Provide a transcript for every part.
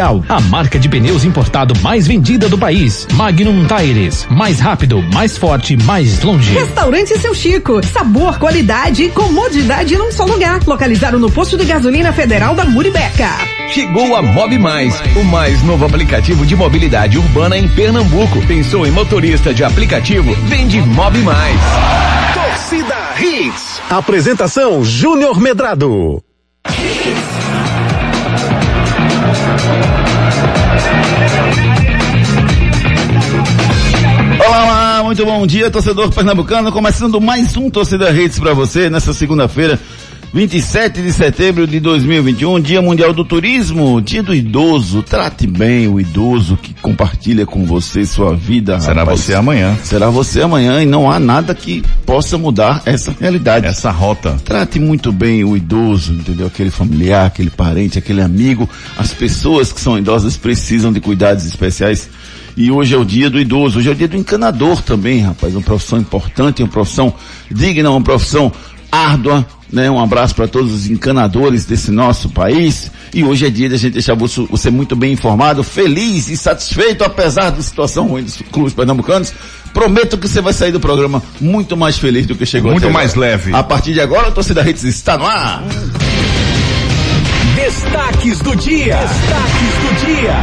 a marca de pneus importado mais vendida do país. Magnum Tires, mais rápido, mais forte, mais longe. Restaurante Seu Chico, sabor, qualidade e comodidade num só lugar. Localizado no posto de gasolina federal da Muribeca. Chegou a Mob Mais, o mais novo aplicativo de mobilidade urbana em Pernambuco. Pensou em motorista de aplicativo? Vende Mob Mais. Torcida Hits. Apresentação Júnior Medrado. Olá, muito bom dia, torcedor pernambucano. Começando mais um Torcida Redes para você nessa segunda-feira, 27 de setembro de 2021, Dia Mundial do Turismo, Dia do Idoso. Trate bem o idoso que compartilha com você sua vida. Será rapaz. você amanhã. Será você amanhã e não há nada que possa mudar essa realidade. Essa rota. Trate muito bem o idoso, entendeu? Aquele familiar, aquele parente, aquele amigo. As pessoas que são idosas precisam de cuidados especiais. E hoje é o dia do idoso, hoje é o dia do encanador também, rapaz. Uma profissão importante, uma profissão digna, uma profissão árdua, né? Um abraço para todos os encanadores desse nosso país. E hoje é dia de a gente deixar você, muito bem informado, feliz e satisfeito, apesar da situação ruim dos clubes pernambucanos. Prometo que você vai sair do programa muito mais feliz do que chegou Muito até mais agora. leve. A partir de agora, a torcida Hits está no ar. Destaques do dia. Destaques do dia.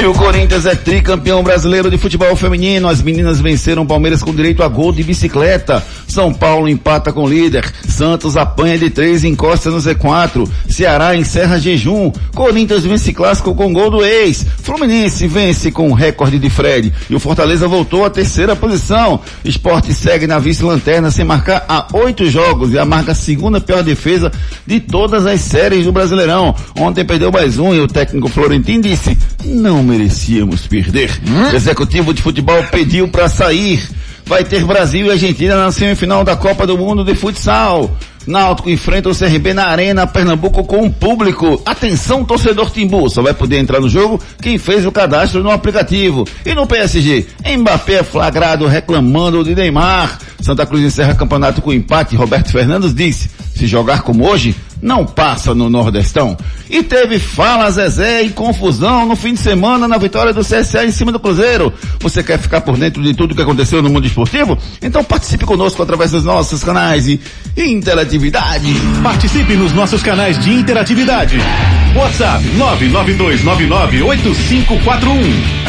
E o Corinthians é tricampeão brasileiro de futebol feminino. As meninas venceram o Palmeiras com direito a gol de bicicleta. São Paulo empata com o líder. Santos apanha de três e encosta no Z4. Ceará encerra jejum. Corinthians vence clássico com gol do ex. Fluminense vence com o recorde de Fred. E o Fortaleza voltou à terceira posição. Esporte segue na vice-lanterna sem marcar há oito jogos e a marca a segunda pior defesa de todas as séries do Brasileirão. Ontem perdeu mais um e o técnico Florentino disse, não merecíamos perder. O executivo de futebol pediu para sair. Vai ter Brasil e Argentina na semifinal da Copa do Mundo de Futsal. Náutico enfrenta o CRB na Arena Pernambuco com o público. Atenção, torcedor Timbu, só vai poder entrar no jogo quem fez o cadastro no aplicativo. E no PSG, Mbappé é flagrado reclamando de Neymar. Santa Cruz encerra campeonato com empate. Roberto Fernandes disse, se jogar como hoje, não passa no Nordestão. E teve fala Zezé e confusão no fim de semana na vitória do CSA em cima do Cruzeiro. Você quer ficar por dentro de tudo que aconteceu no mundo esportivo? Então participe conosco através dos nossos canais de interatividade. Participe nos nossos canais de interatividade. WhatsApp 992998541.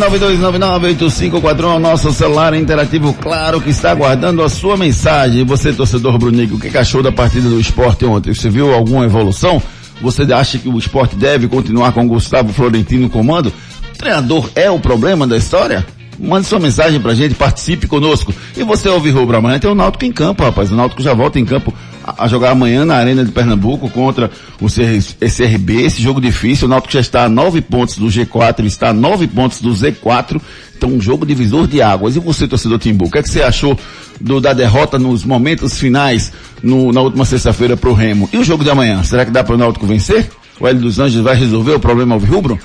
992998541 é o nosso celular interativo, claro que está aguardando a sua mensagem. Você, torcedor Brunico, o que que achou da partida do esporte ontem? Você viu alguma evolução? Você acha que o esporte deve continuar com o Gustavo Florentino no comando? Treinador é o problema da história? Mande sua mensagem pra gente, participe conosco. E você ouve Rubro amanhã tem o Náutico em campo, rapaz. O Náutico já volta em campo a, jogar amanhã na Arena de Pernambuco contra o CR, CRB, esse jogo difícil. O Náutico já está a nove pontos do G4, ele está a nove pontos do Z4. Então um jogo divisor de águas. E você, torcedor Timbu, o que, é que você achou do, da derrota nos momentos finais no, na última sexta-feira pro Remo? E o jogo de amanhã? Será que dá para o Náutico vencer? O Hélio dos Anjos vai resolver o problema ao rubro?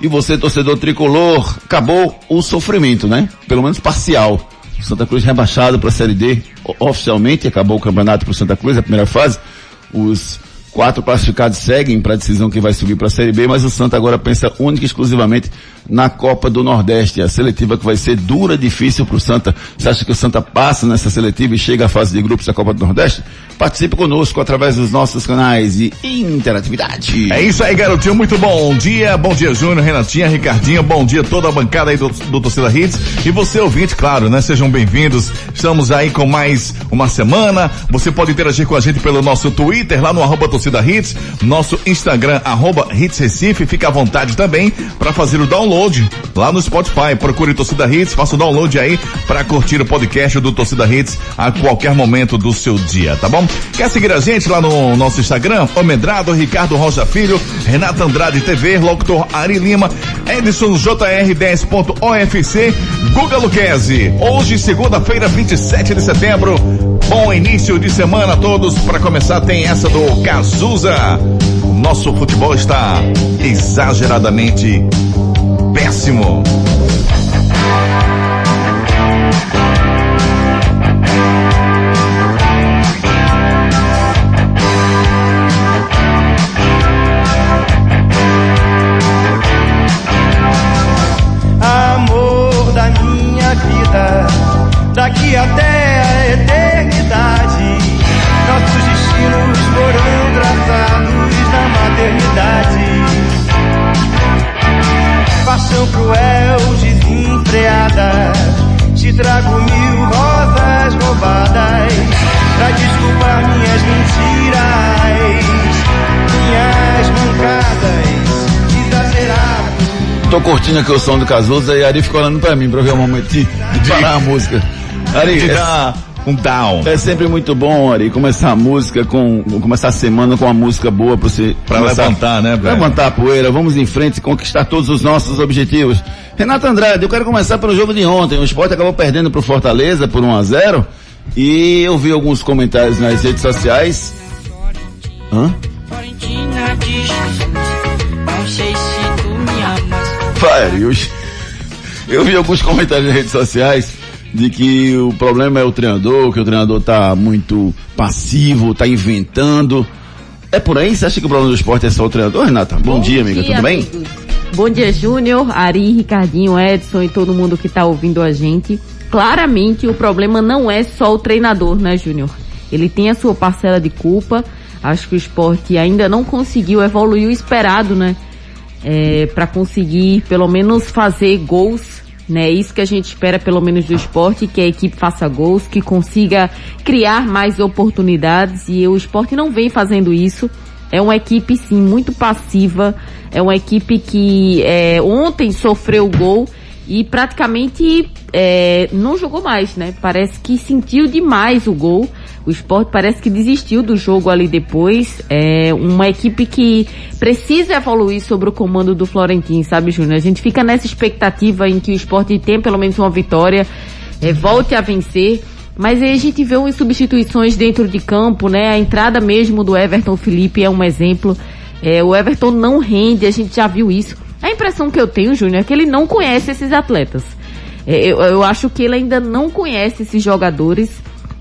E você, torcedor tricolor, acabou o sofrimento, né? Pelo menos parcial. Santa Cruz rebaixado para a Série D oficialmente, acabou o campeonato para Santa Cruz, a primeira fase. Os quatro classificados seguem para a decisão que vai subir para a Série B, mas o Santa agora pensa única e exclusivamente na Copa do Nordeste, a seletiva que vai ser dura, difícil para o Santa. Você acha que o Santa passa nessa seletiva e chega à fase de grupos da Copa do Nordeste? Participe conosco através dos nossos canais de interatividade. É isso aí, garotinho. Muito bom dia. Bom dia, Júnior, Renatinha, Ricardinho. Bom dia toda a bancada aí do, do Torcida Hits. E você, ouvinte, claro, né? Sejam bem-vindos. Estamos aí com mais uma semana. Você pode interagir com a gente pelo nosso Twitter, lá no arroba torcida Torcida Hits, nosso Instagram, arroba Hits Recife, fica à vontade também para fazer o download lá no Spotify. Procure Torcida Hits, faça o download aí para curtir o podcast do Torcida Hits a qualquer momento do seu dia, tá bom? Quer seguir a gente lá no nosso Instagram? Omedrado, Ricardo Rocha Filho, Renata Andrade TV, Locutor Ari Lima, Edson JR10.ofc, Guga Luquezzi. Hoje, segunda-feira, 27 de setembro. Bom início de semana a todos. Para começar, tem essa do Cazuza. Nosso futebol está exageradamente péssimo. amor da minha vida, daqui até trago mil rosas roubadas pra desculpar minhas mentiras, minhas mancadas, exageradas. Tô curtindo aqui o som do Cazuza e a Ari ficou olhando pra mim pra ver o momento de, de parar a música. Ari, De é, dar um down. é sempre muito bom, Ari, começar a música com, começar a semana com uma música boa pra você Pra começar- levantar, né, velho? Levantar a poeira, vamos em frente e conquistar todos os nossos objetivos. Renato Andrade, eu quero começar pelo jogo de ontem. O esporte acabou perdendo pro Fortaleza por 1 a 0 e eu vi alguns comentários nas redes sociais. Hã? Eu, vi alguns comentários nas redes sociais de que o problema é o treinador, que o treinador tá muito passivo, tá inventando. É por aí? Você acha que o problema do esporte é só o treinador, Renata? Bom, dia, amiga, tudo bem? Bom dia, Júnior, Ari, Ricardinho, Edson e todo mundo que está ouvindo a gente. Claramente o problema não é só o treinador, né, Júnior? Ele tem a sua parcela de culpa. Acho que o esporte ainda não conseguiu evoluir o esperado, né? É, para conseguir pelo menos fazer gols, né? Isso que a gente espera pelo menos do esporte, que a equipe faça gols, que consiga criar mais oportunidades e o esporte não vem fazendo isso. É uma equipe sim muito passiva, é uma equipe que é, ontem sofreu gol e praticamente é, não jogou mais, né? Parece que sentiu demais o gol. O esporte parece que desistiu do jogo ali depois. É uma equipe que precisa evoluir sobre o comando do Florentino, sabe, Júnior? A gente fica nessa expectativa em que o esporte tenha pelo menos uma vitória, é, volte a vencer. Mas aí a gente vê umas substituições dentro de campo, né? A entrada mesmo do Everton Felipe é um exemplo. É, o Everton não rende, a gente já viu isso. A impressão que eu tenho, Júnior, é que ele não conhece esses atletas. É, eu, eu acho que ele ainda não conhece esses jogadores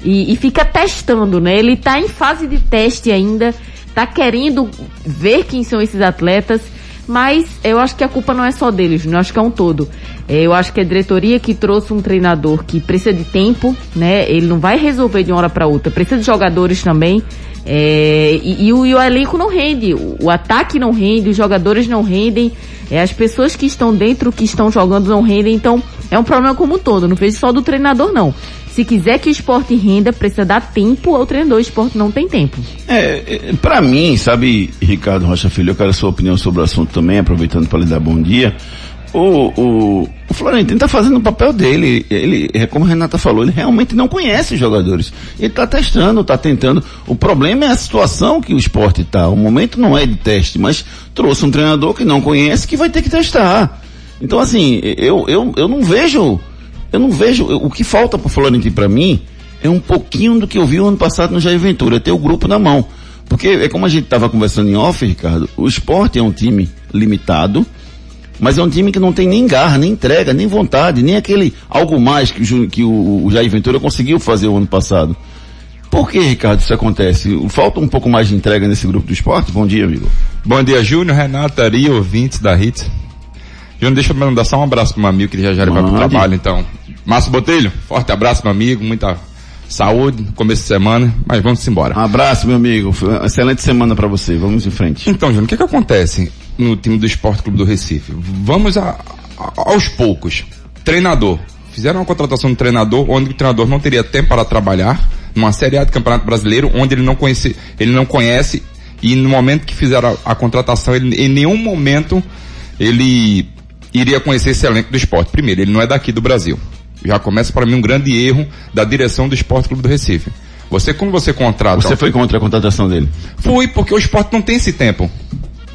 e, e fica testando, né? Ele tá em fase de teste ainda, tá querendo ver quem são esses atletas, mas eu acho que a culpa não é só dele, Júnior, eu acho que é um todo. É, eu acho que a diretoria que trouxe um treinador que precisa de tempo, né? Ele não vai resolver de uma hora para outra, precisa de jogadores também. É, e, e o, e o elenco não rende, o, o ataque não rende, os jogadores não rendem, é, as pessoas que estão dentro, que estão jogando não rendem, então é um problema como um todo, não vejo só do treinador não. Se quiser que o esporte renda, precisa dar tempo ao treinador, o esporte não tem tempo. É, é, pra mim, sabe, Ricardo Rocha Filho, eu quero a sua opinião sobre o assunto também, aproveitando para lhe dar bom dia. O, o, o Florentino tá fazendo o papel dele. Ele, é como a Renata falou, ele realmente não conhece os jogadores. Ele tá testando, tá tentando. O problema é a situação que o esporte tá. O momento não é de teste, mas trouxe um treinador que não conhece que vai ter que testar. Então, assim, eu, eu, eu não vejo, eu não vejo, o que falta pro Florentino para mim é um pouquinho do que eu vi o ano passado no Jair Ventura, ter o grupo na mão. Porque é como a gente estava conversando em off, Ricardo, o esporte é um time limitado, mas é um time que não tem nem garra, nem entrega, nem vontade, nem aquele algo mais que, o que o, o Jair Ventura conseguiu fazer o ano passado. Por que, Ricardo, isso acontece? Falta um pouco mais de entrega nesse grupo do esporte? Bom dia, amigo. Bom dia, Júnior, Renata, Ari, ouvintes da Hits. Júnior, deixa eu mandar só um abraço pro meu amigo, que já já vai pro trabalho, então. Márcio Botelho, forte abraço, meu amigo, muita saúde, começo de semana, mas vamos embora. Um abraço, meu amigo. Excelente semana para você. Vamos em frente. Então, Júnior, o que que acontece no time do Esporte Clube do Recife? Vamos a- a- aos poucos. Treinador. Fizeram uma contratação de treinador, onde o treinador não teria tempo para trabalhar, numa Série A de Campeonato Brasileiro, onde ele não conhece, ele não conhece E no momento que fizeram a, a contratação, ele, em nenhum momento ele iria conhecer esse elenco do esporte. Primeiro, ele não é daqui do Brasil. Já começa para mim um grande erro da direção do Esporte Clube do Recife. Você, quando você contrata. Você foi contra a contratação dele? Fui, porque o esporte não tem esse tempo.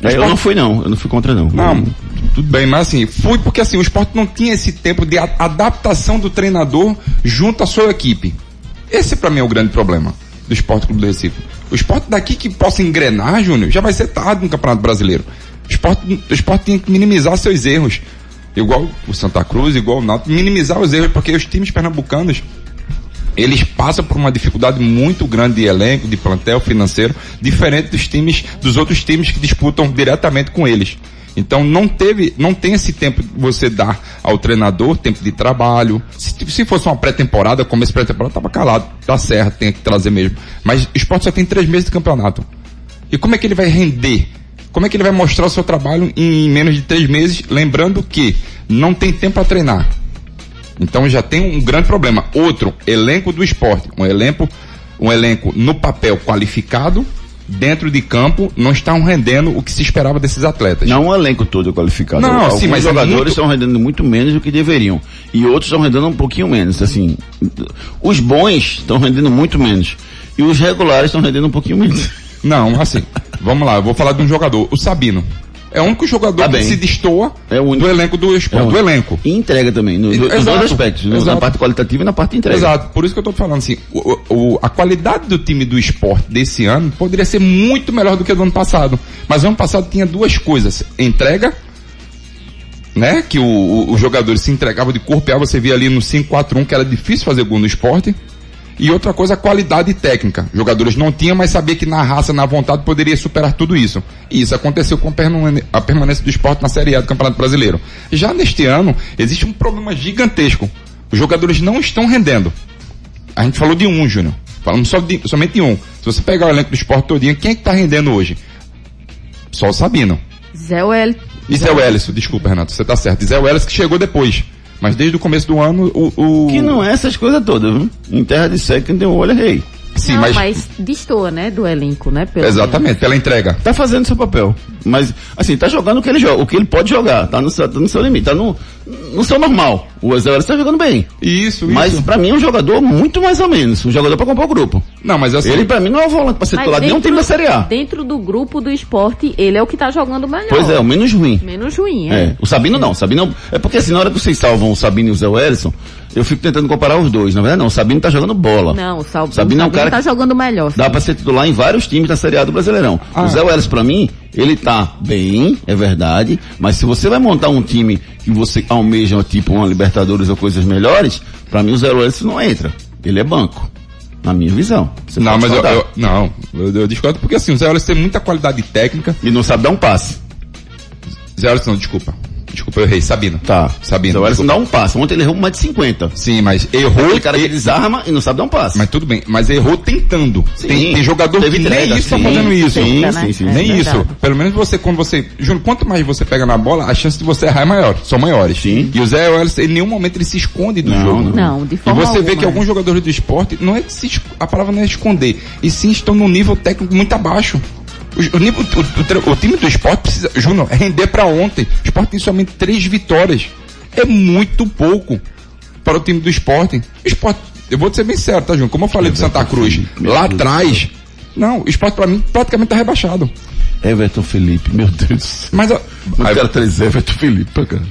É, eu esporte- não fui não, eu não fui contra não. Não, tudo bem, mas assim, fui porque assim, o esporte não tinha esse tempo de adaptação do treinador junto à sua equipe. Esse pra mim é o grande problema do Esporte Clube do Recife. O esporte daqui que possa engrenar, Júnior, já vai ser tarde no Campeonato Brasileiro. O esporte, o esporte tem que minimizar seus erros. Igual o Santa Cruz, igual o Náutico, minimizar os erros, porque os times pernambucanos, eles passam por uma dificuldade muito grande de elenco, de plantel financeiro, diferente dos times, dos outros times que disputam diretamente com eles. Então não teve, não tem esse tempo de você dar ao treinador tempo de trabalho. Se, se fosse uma pré-temporada, como esse pré-temporada, tava calado, tá certo, tem que trazer mesmo. Mas o esporte só tem três meses de campeonato. E como é que ele vai render? Como é que ele vai mostrar o seu trabalho em menos de três meses? Lembrando que não tem tempo para treinar. Então já tem um grande problema. Outro, elenco do esporte. Um elenco, um elenco no papel qualificado, dentro de campo, não estão rendendo o que se esperava desses atletas. Não o elenco todo qualificado. Não, Alguns sim, mas é jogadores muito- estão rendendo muito menos do que deveriam. E outros estão rendendo um pouquinho menos. Assim, os bons estão rendendo muito menos. E os regulares estão rendendo um pouquinho menos. Não, assim, vamos lá, eu vou falar de um jogador, o Sabino. É o único jogador Tá que se destoa É do elenco do esporte, É do elenco. E entrega também, no, nos dois aspectos. no- Na parte qualitativa e na parte entrega. Exato, por isso que eu tô falando assim, o, o- a qualidade do time do esporte desse ano poderia ser muito melhor do que do ano passado. Mas o ano passado tinha duas coisas, entrega, né, que o, o- os jogadores se entregavam de corpo e alma, você via ali no 5-4-1 que era difícil fazer gol no esporte. E outra coisa, a qualidade técnica. Jogadores não tinham, mas sabia que na raça, na vontade, poderia superar tudo isso. E isso aconteceu com a permanência do esporte na Série A do Campeonato Brasileiro. Já neste ano, existe um problema gigantesco. Os jogadores não estão rendendo. A gente falou de um, Júnior. Falamos só de, somente de um. Se você pegar o elenco do esporte todinho, quem é que tá rendendo hoje? Só o Sabino. Zé Well. E Zé Wellison, desculpa, Renato, você tá certo. Zé Wellison que chegou depois. Mas desde o começo do ano, o. o... Que não é essas coisas todas, viu? Em terra de seca, quem tem um olho é rei. Sim, não, mas. mas... destoa, né, do elenco, né? pelo Exatamente, pela entrega. Tá fazendo seu papel. Mas, assim, tá jogando o que ele joga, o que ele pode jogar. Tá no seu, tá no seu limite, tá no, no seu normal. O Zé Wellison tá jogando bem. Isso, Mas isso. pra mim é um jogador muito mais ou menos. Um jogador pra comprar o grupo. Não, mas assim. Ele pra mim não é o volante pra ser titular nenhum time da Série A. Dentro do grupo do esporte, ele é o que tá jogando melhor. Pois é, o menos ruim. Menos ruim, é. É, o Sabino não, o Sabino é porque assim, na hora que vocês salvam o Sabino e o Zé Wellison, eu fico tentando comparar os dois. Na verdade não, o Sabino tá jogando bola. Não, o Sal... Sabino é um o cara tá que- jogando melhor. Dá pra ser titular em vários times da Série A do Brasileirão. Ah. O Zé Welles, pra mim, ele tá bem, é verdade, mas se você vai montar um time que você almeja, tipo uma Libertadores ou coisas melhores, pra mim o Zé Welles não entra. Ele é banco. Na minha visão. Você Não, mas eu, eu- não, eu, eu discordo porque assim, o Zé Wellison tem muita qualidade técnica. E não sabe dar um passe. Zé Wellison, não, desculpa. Desculpa, eu errei. Sabino. Tá. Sabino. Welles não dá um passe. Ontem ele errou mais de 50. Sim, mas errou. Aquele cara que e- desarma e não sabe dar um passe. Mas tudo bem, mas errou tentando. Sim. Tem, tem jogador Teve que nem entrega, isso tá sim, fazendo isso. sim, sim, né? sim. É Nem verdade. isso. Pelo menos você, quando você. Júnior, quanto mais você pega na bola, a chance de você errar é maior. São maiores. Sim. E o Zé Welles, em nenhum momento ele se esconde do Não, jogo. não. Não, de E forma você vê alguma. que alguns jogadores do esporte, não é que se, a palavra não é esconder, e sim estão num nível técnico muito abaixo. O, o o- o time do esporte precisa, Júnior, é render pra ontem. O esporte tem somente três vitórias. É muito pouco para o time do esporte. O esporte, eu vou te ser bem sério, tá, Júnior? Como eu falei do Santa Cruz, lá atrás, não, o esporte pra mim praticamente tá rebaixado. Everton Felipe, meu Deus do céu. Mas, ó, Os aí- caras traz Everton Felipe, cara.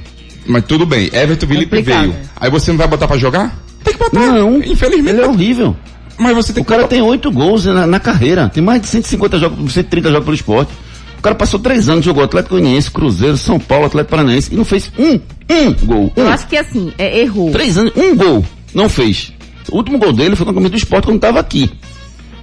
mas tudo bem, Everton Felipe Complicado, veio. Aí você não vai botar pra jogar? Tem que botar. Não, infelizmente. Ele é horrível. Mas você tem O que cara tem oito gols na, na carreira. Tem mais de 150 jogos, 130 jogos pelo esporte. O cara passou três anos, jogou Atlético Goianiense, Cruzeiro, São Paulo, Atlético Paranaense e não fez um, um gol. Eu Um. acho que assim, é, errou. Três anos, um gol. Não fez. O último gol dele foi com a camisa do esporte quando estava aqui.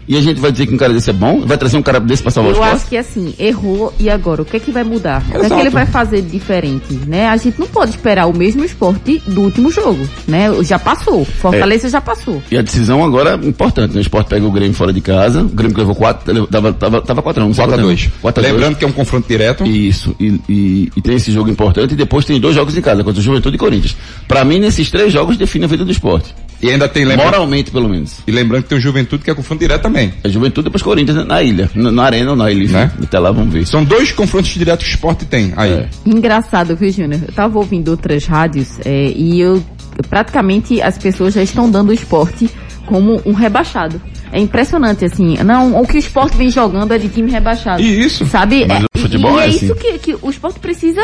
E a gente vai dizer que um cara desse é bom? Vai trazer um cara desse pra salvar o Eu esporte? acho que assim, errou e agora? O que é que vai mudar? O que é Exato. que ele vai fazer de diferente? Né? A gente não pode esperar o mesmo esporte do último jogo. Né? Já passou. Fortaleza É. já passou. E a decisão agora é importante, né? O esporte pega o Grêmio fora de casa, o Grêmio que levou quatro, levou- tava, tava, tava 4 x 1 4 a 2 Lembrando que é um confronto direto. Isso, e, e- e tem esse jogo importante e depois tem dois jogos em casa, contra o Juventude e Corinthians. Pra mim, nesses três jogos define a vida do esporte. E ainda tem lembrando, Moralmente, pelo menos. e lembrando que tem o Juventude que é confronto direto também. É Juventude depois Corinthians na ilha. Na, na arena ou na ilha, Né? Até lá vamos ver. São dois confrontos diretos que o esporte tem aí. É. Engraçado, viu, Júnior? Eu tava ouvindo outras rádios é, e eu praticamente as pessoas já estão dando o esporte como um rebaixado. É impressionante, assim. Não, o que o esporte vem jogando é de time rebaixado. E isso. Sabe? Mas É, o futebol e é é assim. isso que, que o esporte precisa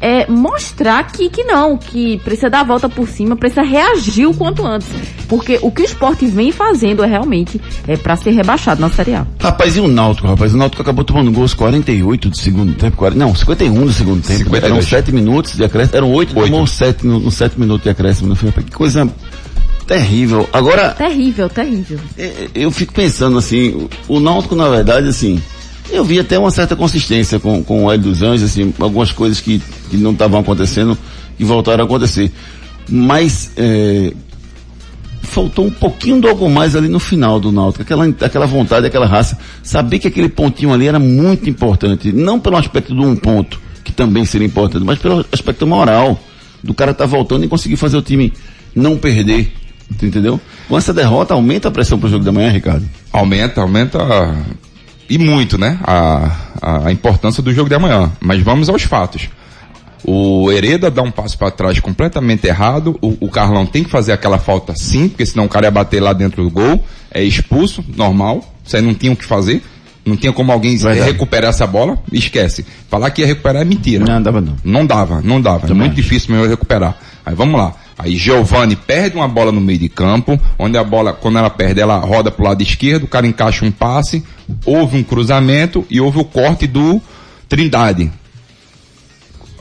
é, mostrar que, que não, que precisa dar a volta por cima, precisa reagir o quanto antes. Porque o que o esporte vem fazendo é realmente é para ser rebaixado na Série A. Rapaz, e o Náutico, rapaz? O Náutico acabou tomando gols 48 do segundo tempo, 40, não, 51 do segundo tempo. 52. Eram 7 minutos de acréscimo, eram 8, Oito. tomou 7 no, no 7 minutos de acréscimo. Não foi? Que coisa terrível. Agora, Terrível, terrível. é, eu fico pensando assim, o Náutico, na verdade, assim, eu vi até uma certa consistência com, com o Hélio dos Anjos, assim, algumas coisas que, que não estavam acontecendo e voltaram a acontecer. Mas, é, faltou um pouquinho de algo mais ali no final do Náutico, aquela, aquela vontade, aquela raça, saber que aquele pontinho ali era muito importante, não pelo aspecto do um ponto, que também seria importante, mas pelo aspecto moral, do cara estar voltando e conseguir fazer o time não perder, entendeu? Com essa derrota aumenta a pressão pro jogo da manhã, Ricardo. Aumenta, aumenta e muito, né? A, a, importância do jogo de amanhã. Mas vamos aos fatos. O Hereda dá um passo para trás completamente errado. O, o Carlão tem que fazer aquela falta sim, porque senão o cara ia bater lá dentro do gol. É expulso, normal. Isso aí não tinha o que fazer. Não tinha como alguém Verdade. recuperar essa bola. Esquece. Falar que ia recuperar é mentira. Não, dava não. Não dava, não dava. É Também muito acho. difícil mesmo recuperar. Aí vamos lá. Aí Giovani perde uma bola no meio de campo, onde a bola, quando ela perde, ela roda pro lado esquerdo, o cara encaixa um passe, houve um cruzamento e houve o corte do Trindade.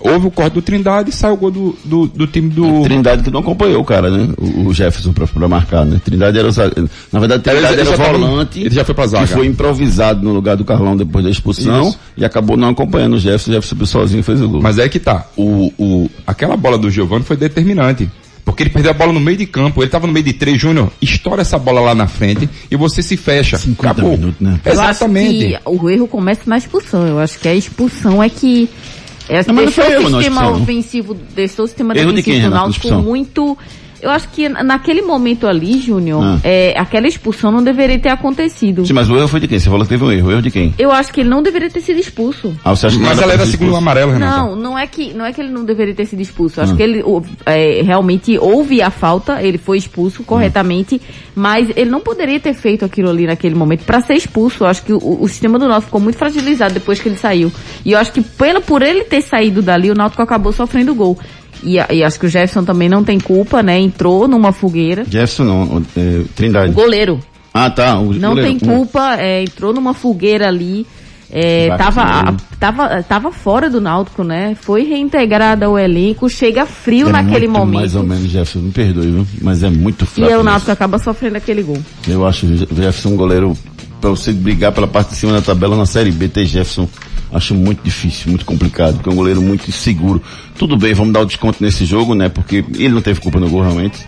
Houve o corte do Trindade e sai o gol do, do, do time do. Trindade que não acompanhou o cara, né? O, o Jefferson pra, pra marcar, né? Trindade era o. Na verdade, Trindade Ele já- era o ele volante. ele já foi pra zaga. Que foi improvisado no lugar do Carlão depois da expulsão Isso. e acabou não acompanhando o Jefferson. O Jefferson subiu sozinho e fez o gol. Mas é que tá. O, o, aquela bola do Giovani foi determinante. Porque ele perdeu a bola no meio de campo, ele tava no meio de três, Júnior, estoura essa bola lá na frente e você se fecha. 50 Acabou. minutos, né? Exatamente. Eu acho que o erro começa na expulsão. Eu acho que a expulsão é que é, Não, mas não deixou foi erro, o não, sistema expulsão. ofensivo, deixou o sistema Erro de quem, defensivo do Náutico expulsão? muito. Eu acho que naquele momento ali, Júnior, Ah. é, aquela expulsão não deveria ter acontecido. Sim, mas o erro foi de quem? Você falou que teve um erro. O erro de quem? Eu acho que ele não deveria ter sido expulso. Ah, você acha que Mas ela era segundo amarelo, Renato. Não, não é que não é que ele não deveria ter sido expulso. Eu Ah. acho que ele é, realmente houve a falta, ele foi expulso corretamente, mas ele não poderia ter feito aquilo ali naquele momento para ser expulso. Eu acho que o, o sistema do Náutico ficou muito fragilizado depois que ele saiu. E eu acho que pelo por ele ter saído dali, o Náutico acabou sofrendo gol. E, e acho que o Jefferson também não tem culpa, né? Entrou numa fogueira. Jefferson não, o- é, Trindade. O goleiro Ah, tá. O não goleiro. tem culpa, é, entrou numa fogueira ali, é, tava, a- tava, tava fora do Náutico, né? Foi reintegrada ao elenco, chega frio É naquele muito momento. Mais ou menos, Jefferson. Me perdoe, viu? Mas é muito E fraco. aí o. Náutico acaba sofrendo aquele gol. Eu acho o Jefferson um goleiro pra você brigar pela parte de cima da tabela na Série B, ter Jefferson, acho muito difícil, muito complicado, porque é um goleiro muito inseguro. Tudo bem, vamos dar o desconto nesse jogo, né? Porque ele não teve culpa no gol realmente.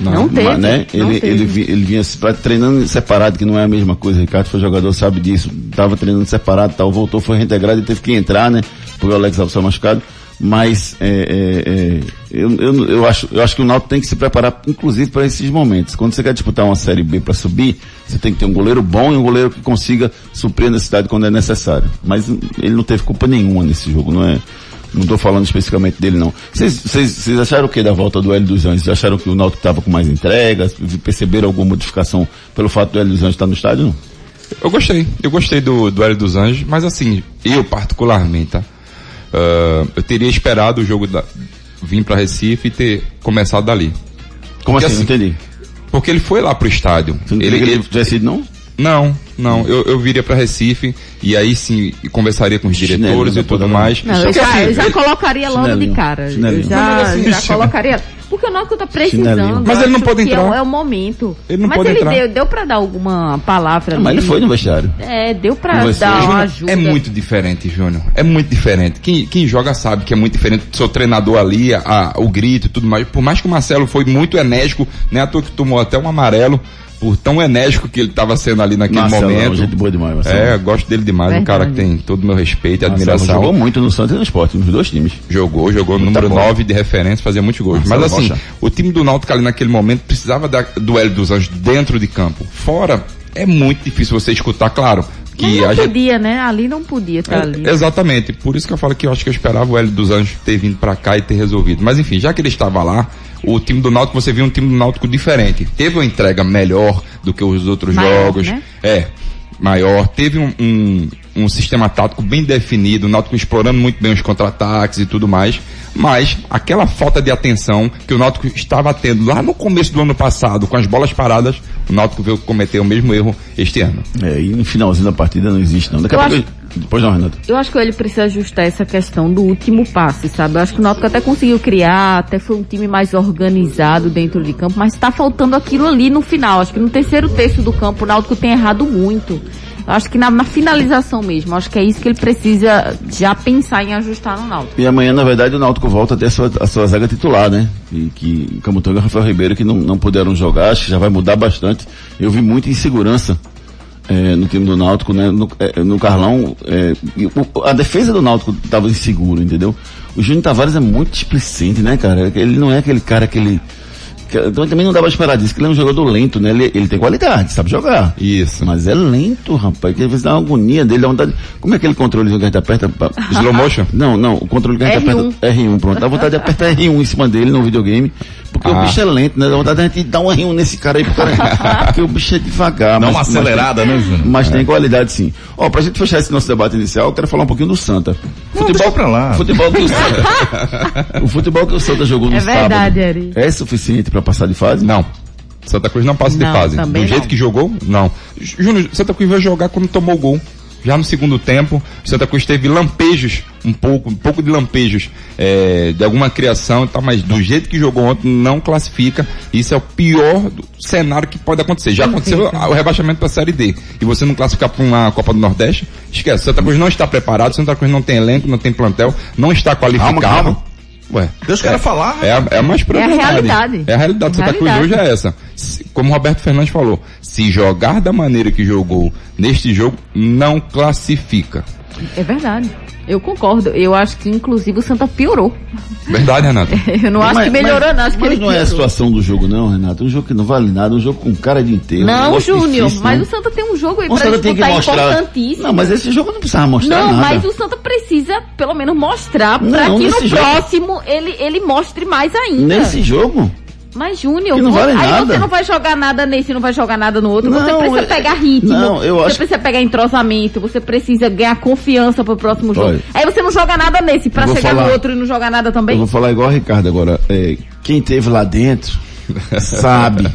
Não, teve. Mas, né? não Ele, teve. ele, vi- ele vinha treinando separado, que não é a mesma coisa. Ricardo foi jogador, sabe disso. Tava treinando separado, tal, voltou, foi reintegrado e teve que entrar, né? Porque o Alex Alves foi machucado. Mas é, é, é, eu, eu, eu, acho, eu acho que o Náutico tem que se preparar, inclusive, para esses momentos. Quando você quer disputar uma Série B para subir, você tem que ter um goleiro bom e um goleiro que consiga suprir a necessidade quando é necessário. Mas ele não teve culpa nenhuma nesse jogo, não é? Não estou falando especificamente dele, não. Vocês, acharam o que da volta do Hélio dos Anjos? Acharam que o Náutico estava com mais entregas? Perceberam alguma modificação pelo fato do Hélio dos Anjos estar no estádio? Eu gostei, eu gostei do duelo dos Anjos, mas assim, eu particularmente, tá? Ah, eu teria esperado o jogo da, vir para Recife e ter começado dali. Como Porque assim? Não entendi. Porque ele foi lá pro estádio. Você não Ele, ele, ele tivesse ido, não? não, não, eu, eu viria para Recife e aí sim conversaria com os Chinelo, diretores né, e tudo mais. Não, eu já, assim, eu já ele- colocaria logo Chinelinho. de cara. Eu já, assim, já colocaria. Porque o Náutico tá precisando. Chinelinho. Mas ele não pode é entrar. o- É o, momento. Ele não Mas pode ele entrar. deu, deu pra dar alguma palavra Ah, mas ele foi no vestiário. É, deu Não pra dar uma Júnior, ajuda. É muito diferente, Júnior. É muito diferente. Quem, quem joga sabe que é muito diferente do seu treinador ali, a- o grito e tudo mais. Por mais que o Marcelo foi muito enérgico, né? À toa que tomou até um amarelo. por tão enérgico que ele estava sendo ali naquele Marcelão, momento. gente boa demais, Marcelo. É, eu gosto dele demais, um cara que tem todo o meu respeito e Marcelo admiração. jogou muito no Santos e no Esporte, nos dois times. Jogou, jogou no Muito número bom. 9 de referência, fazia muitos gols. Marcelo Mas assim, Rocha. o time do Náutico ali naquele momento precisava da duelo dos anjos dentro de campo. Fora, é muito difícil você escutar, claro. Que não a gente podia, né? Ali não podia estar ali. é, exatamente, por isso que eu falo que eu acho que eu esperava o Hélio dos Anjos ter vindo pra cá e ter resolvido. Mas enfim, já que ele estava lá, o time do Náutico, você viu um time do Náutico diferente. Teve uma entrega melhor do que os outros Maior, jogos. né? É, maior. Teve um, um, um sistema tático bem definido, o Náutico explorando muito bem os contra-ataques e tudo mais. Mas aquela falta de atenção que o Náutico estava tendo lá no começo do ano passado, com as bolas paradas, o Náutico veio cometer o mesmo erro este ano. É, e no finalzinho da partida não existe não. Daqui a pouco... Depois não, Renato. Eu acho que ele precisa ajustar essa questão do último passe, sabe? Eu acho que o Náutico até conseguiu criar, até foi um time mais organizado dentro de campo, mas tá faltando aquilo ali no final. Acho que no terceiro terço do campo o Náutico tem errado muito. Eu acho que na, na finalização mesmo, acho que é isso que ele precisa já pensar em ajustar no Náutico. E amanhã, na verdade, o Náutico volta a ter a sua, a sua zaga titular, né? E que Camutanga e Rafael Ribeiro que não, não puderam jogar, acho que já vai mudar bastante. Eu vi muita insegurança eh, no time do Náutico, né? No, eh, no Carlão, o- a defesa do Náutico estava inseguro, entendeu? O Júnior Tavares é muito displicente, né, cara? Ele não é aquele cara que ele... que- Então também não dá pra esperar disso, que ele é um jogador lento, né? Ele, ele tem qualidade, sabe jogar. Isso. Mas é lento, rapaz, que às vezes dá uma agonia dele, dá vontade... Como é aquele controle que a gente aperta? pra- Slow motion? Não, não, o controle que a gente R1. aperta R1, pronto. Dá vontade de apertar R1 em cima dele no videogame, porque o Ah. bicho é lento, né? Dá vontade de a gente dar um R1 nesse cara aí, pro cara, porque o bicho é devagar. Dá mas- uma mas acelerada, tem- né, Júnior? Mas tem qualidade sim. Ó, pra gente fechar esse nosso debate inicial, eu quero falar um pouquinho do Santa. deixa pra lá. Futebol que o Santa, o futebol que o Santa jogou no É sábado verdade, Eri. é suficiente pra passar de fase? Não. Santa Cruz não passa Não, de fase. Do jeito não. que jogou, não. Júnior, Santa Cruz vai jogar quando tomou o gol. Já no segundo tempo, Santa Cruz teve lampejos, um pouco, um pouco de lampejos é, de alguma criação e tal, mas do jeito que jogou ontem não classifica. Isso é o pior do cenário que pode acontecer. Já aconteceu o rebaixamento para a Série D. E você não classificar para uma Copa do Nordeste, esquece. Santa Cruz não está preparado, Santa Cruz não tem elenco, não tem plantel, não está qualificado. calma. Ué, Deixa o cara falar. é a, é a mais pura É a verdade. realidade. É a realidade. Santa Cruz Realidade. hoje é essa. Se- como o Roberto Fernandes falou, se jogar da maneira que jogou neste jogo, não classifica. É verdade. Eu concordo. Eu acho que inclusive o Santa piorou. Verdade, Renato? Eu não acho que melhorou, não. Acho que mas ele não é a piorou. situação do jogo não, Renato. Um jogo que não vale nada, um jogo com cara de inteiro. um Não, negócio Júnior, difícil, mas né? o Santa tem um jogo aí O pra Santa tem que disputar mostrar. importantíssimo. Não, mas esse jogo não precisava mostrar Não, nada. mas o Santa precisa pelo menos mostrar pra Não, que no jogo- próximo ele, ele mostre mais ainda. Nesse jogo? Mas, Júnior, não vale aí nada. você não vai jogar nada nesse, não vai jogar nada no outro. você Não, precisa é- pegar ritmo. não, eu você acho- precisa pegar entrosamento. Você precisa ganhar confiança pro próximo jogo. Olha, aí você não joga nada nesse pra eu vou chegar falar- no outro e não jogar nada Eu também. vou falar igual o Ricardo agora. É, quem teve lá dentro sabe.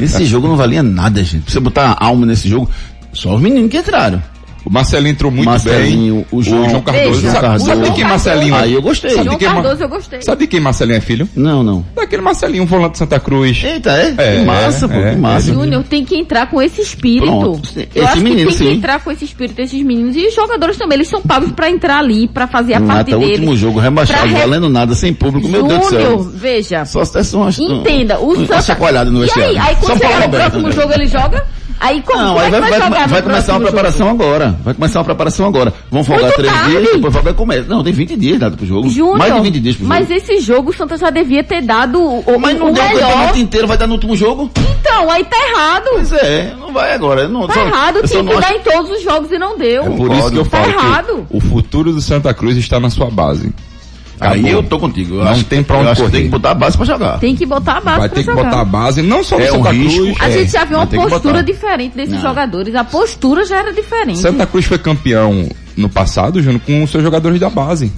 Esse jogo não valia nada, gente. Pra você botar alma nesse jogo, só os meninos que entraram. O Marcelinho entrou muito Marcelinho, bem. o João- Cardoso. Veja, sabe, o sabe de João quem Cardoso- Marcelinho é? Aí eu gostei. Sabe de João quem, Cardoso eu gostei. Sabe de quem Marcelinho é filho? Não, não. Daquele Marcelinho, um volante de Santa Cruz. Eita, é? É, que massa, pô, é, que massa. Júnior tem que entrar com esse espírito. Pronto. Eu Esse acho menino, que tem sim. que entrar com esse espírito esses meninos. E os jogadores também, eles são pagos pra entrar ali, pra fazer a parte Nata, deles. último jogo, rebaixado, re- valendo nada, sem público, meu Deus do Júnior, céu. veja. Só se desse uma, Entenda, o uma Santa... chacoalhada no E aí, vestiário. aí quando Paulo chegar no próximo jogo ele joga? Aí como, Não, como aí é vai, que vai, vai, jogar vai começar uma preparação jogo? agora. Vai começar uma preparação agora. Vão folgar Muito três tarde. dias, depois folga começa. Não, tem 20 dias dado pro jogo. Júnior, Mais de 20 dias pro jogo. mas esse jogo o Santa já devia ter dado o, o, Mas não o deu o melhor. campeonato inteiro, vai dar no último jogo? Então, aí tá errado. Pois é, não vai agora. Não, Tá só- errado, tinha que acho- dar em todos os jogos e não deu. É por isso que eu Tá falo errado. que o futuro do Santa Cruz está na sua base. Aí Acabou. eu tô contigo. Eu Não acho, tem pra onde que correr. tem que botar a base pra jogar. Tem que botar a base Vai pra ter que jogar. botar a base, não só do É um Santa risco. Cruz. A é, gente já viu uma que postura diferente desses Não. jogadores. A postura já era diferente. Santa Cruz foi campeão no passado, Júnior, com os seus jogadores da base.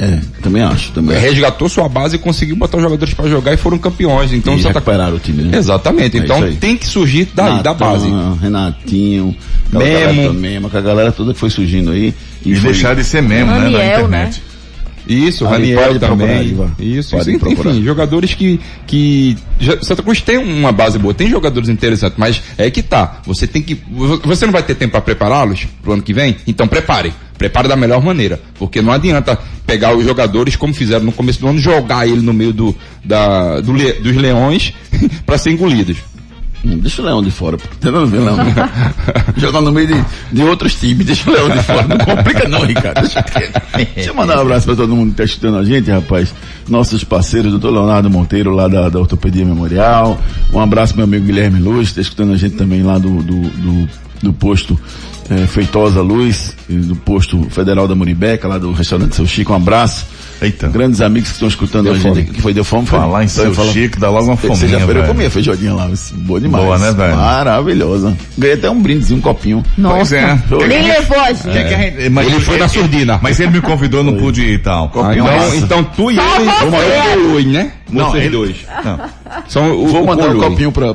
É, também acho. Também. Resgatou sua base e conseguiu botar os jogadores para jogar e foram campeões. Então e o Santa recuperaram o time, né? Exatamente. É então aí. tem que surgir daí, da base. Renatinho, aquela Memo. também, com a galera toda que foi surgindo aí. E foi- deixar de ser mesmo, né? Na Raniel, internet. Isso, Raniel procurar também. vai. isso, isso. procurar. Enfim, jogadores que, que. já- Santa Cruz tem uma base boa, tem jogadores interessantes, mas é que tá. Você tem que. Você não vai ter tempo para prepará-los pro ano que vem? Então prepare. Prepare da melhor maneira. Porque não adianta pegar os jogadores como fizeram no começo do ano, jogar ele no meio do, da, do dos leões para ser engolidos. Hum, Deixa o Leão de fora, pô. Dando ver, Leão? Jogar no meio de, de outros times, deixa o Leão de fora. Não complica não, Ricardo. Deixa, deixa eu mandar um abraço pra todo mundo que tá escutando a gente, rapaz. Nossos parceiros, doutor Leonardo Monteiro, lá da, da Ortopedia Memorial. Um abraço meu amigo Guilherme Luz, que tá escutando a gente também lá do, do, do, do posto eh, Feitosa Luz, do posto Federal da Muribeca, lá do restaurante Seu Chico. Um abraço. Eita. Grandes amigos que estão escutando Deu a gente fome. aqui, que foi deu fome. foi? Falar em Então, Seu fala- Chico, dá logo uma fominha, Sexta-feira eu velho. comia feijoadinha lá, boa demais. Boa, né, velho? Maravilhosa. Ganhei até um brindezinho, um copinho. Pois é. Nem levou a gente. Que que a gente- mas Ele foi na surdina. Mas ele me convidou, não pude ir e tal. Ah, então, então tu e mandar o Lui, né? Não, Vocês ele- dois. Não. São o, Vou o mandar um copinho para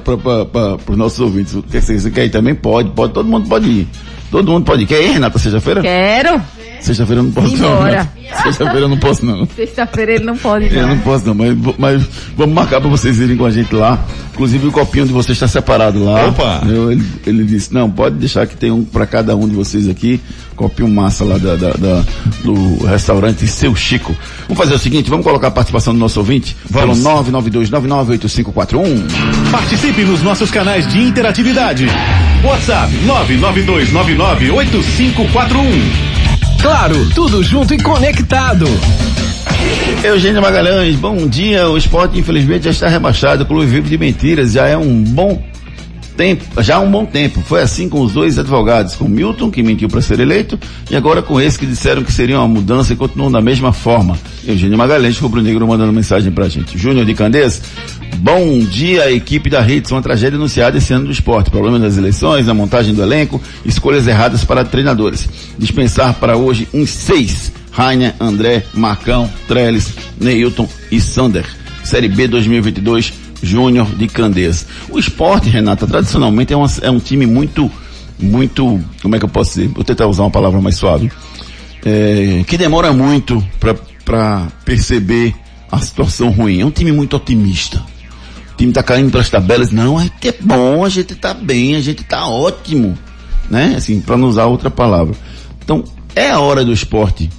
os nossos ouvintes. O que você quer ir também? Pode, pode. Todo mundo pode ir. Todo mundo pode ir. Quer ir, Renata, sexta-feira? Quero. Sexta-feira eu não posso não. Embora. Renata. Sexta-feira eu não posso não. Sexta-feira ele não pode Eu não não. posso não, mas, mas vamos marcar para vocês irem com a gente lá. Inclusive o copinho de vocês está separado lá. Opa! Eu- ele, ele disse, não, pode deixar que tem um para cada um de vocês aqui. Copinho massa lá da, da- da- do restaurante Seu Chico. Vamos fazer o seguinte, vamos colocar a participação do nosso ouvinte Vamos. pelo 992998541. Participe nos nossos canais de interatividade. WhatsApp 992998541. Claro, tudo junto e conectado. Eugênio Magalhães, bom dia. O esporte infelizmente já está rebaixado. O clube vive de mentiras. Já é um bom tempo, já há um bom tempo. Foi assim com os dois advogados, com Milton, que mentiu para ser eleito, e agora com esse que disseram que seria uma mudança e continuam da mesma forma. Eugênio Magalhães, Rubro Negro, mandando mensagem pra gente. Júnior de Candeias, bom dia, equipe da Hits. Uma tragédia anunciada esse ano do esporte. Problema das eleições, na montagem do elenco, escolhas erradas para treinadores. Dispensar para hoje uns seis. Rainer, André, Marcão, Trellis, Neilton e Sander. Série B 2022, Júnior de Candeias. O esporte, Renata, tradicionalmente é, uma- é um time muito, muito, como é que eu posso dizer? Vou tentar usar uma palavra mais suave. É, que demora muito para perceber a situação ruim. É um time muito otimista. O time tá caindo pelas tabelas. Não, é que é bom, a gente tá bem, a gente tá ótimo. Né? Assim, para não usar outra palavra. Então, é a hora do esporte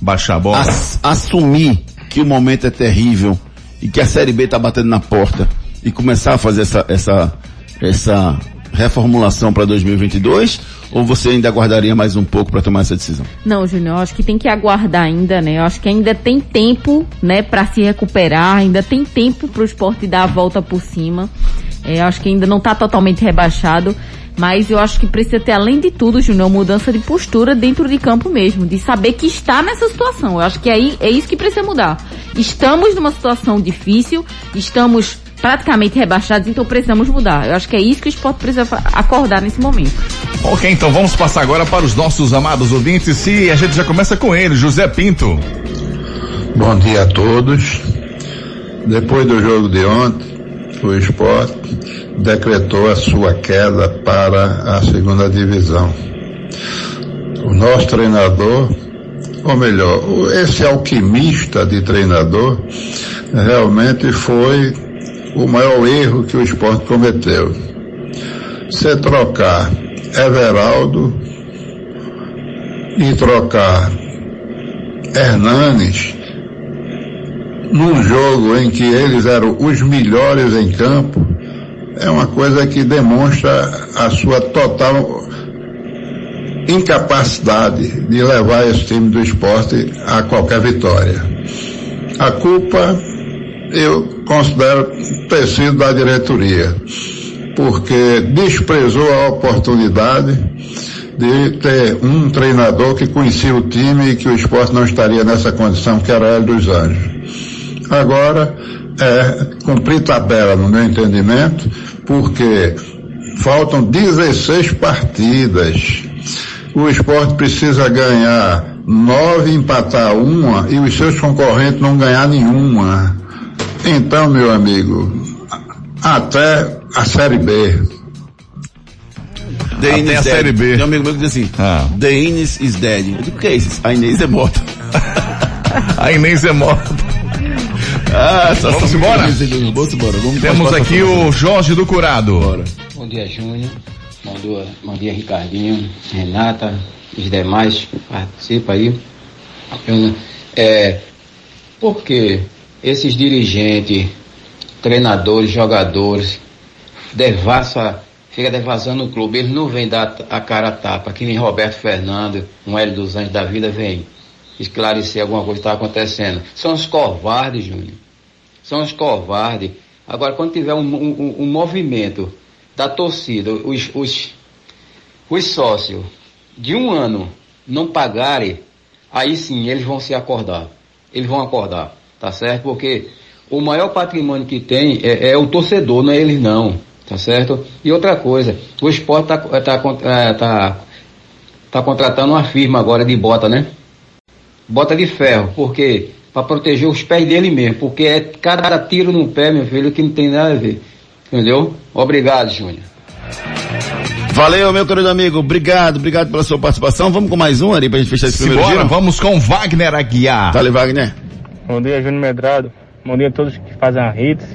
Baixar a bola. ass- assumir que o momento é terrível e que a Série B tá batendo na porta e começar a fazer essa, essa, essa reformulação para 2022? Ou você ainda aguardaria mais um pouco para tomar essa decisão? Não, Júnior, acho que tem que aguardar ainda, né? Eu acho que ainda tem tempo, né, para se recuperar, ainda tem tempo pro esporte dar a volta por cima. É, acho que ainda não tá totalmente rebaixado, mas eu acho que precisa ter, além de tudo, Júnior, mudança de postura dentro de campo mesmo, de saber que está nessa situação. Eu acho que aí é isso que precisa mudar. Estamos numa situação difícil, estamos praticamente rebaixados, então precisamos mudar. Eu acho que é isso que o esporte precisa acordar nesse momento. Ok, então vamos passar agora para os nossos amados ouvintes e a gente já começa com ele, José Pinto. Bom dia a todos. Depois do jogo de ontem, o esporte decretou a sua queda para a segunda divisão. O nosso treinador, ou melhor, esse alquimista de treinador, realmente foi o maior erro que o esporte cometeu. Se trocar Everaldo e trocar Hernanes num jogo em que eles eram os melhores em campo, é uma coisa que demonstra a sua total incapacidade de levar esse time do esporte a qualquer vitória. A culpa eu considero ter sido da diretoria, porque desprezou a oportunidade de ter um treinador que conhecia o time e que o esporte não estaria nessa condição, que era Hélio dos Anjos. Agora, é cumprir tabela, no meu entendimento, porque faltam 16 partidas. O esporte precisa ganhar nove, empatar uma e os seus concorrentes não ganhar nenhuma. Então, meu amigo, até a Série B. The Até a dead. Série B. Tem um amigo meu que diz assim, Ah. The Inês is dead. Eu digo, o que é isso? A Inês é morta. A Inês é morta. Ah, Vamos embora? Vamos embora. Vamos Temos aqui o Jorge do Curado. Bora. Bom dia, Júnior. Bom dia, bom dia, Ricardinho, Renata, os demais que participam aí. Júnior, É, por que esses dirigentes, treinadores, jogadores devassa, fica devasando o clube. Eles não vêm dar a cara a tapa, que nem Roberto Fernando, um Hélio dos Anjos da vida vem esclarecer alguma coisa que está acontecendo. São os covardes, Júnior. São os covardes. Agora, quando tiver um, um, um movimento da torcida, os, os, os sócios de um ano não pagarem, aí sim eles vão se acordar. Eles vão acordar, tá certo? Porque o maior patrimônio que tem é, é o torcedor, não é eles não, tá certo? E outra coisa, o esporte tá, tá, tá, tá, tá contratando uma firma agora de bota, né? Bota de ferro, porque para proteger os pés dele mesmo, porque é cada tiro no pé, meu filho, que não tem nada a ver. Entendeu? Obrigado, Júnior. Valeu, meu querido amigo. Obrigado, obrigado pela sua participação. Vamos com mais um ali pra gente fechar esse primeiro Simbora, giro? vamos com Wagner Aguiar. Fale, Wagner. Bom dia, Júnior Medrado. Bom dia a todos que fazem a hits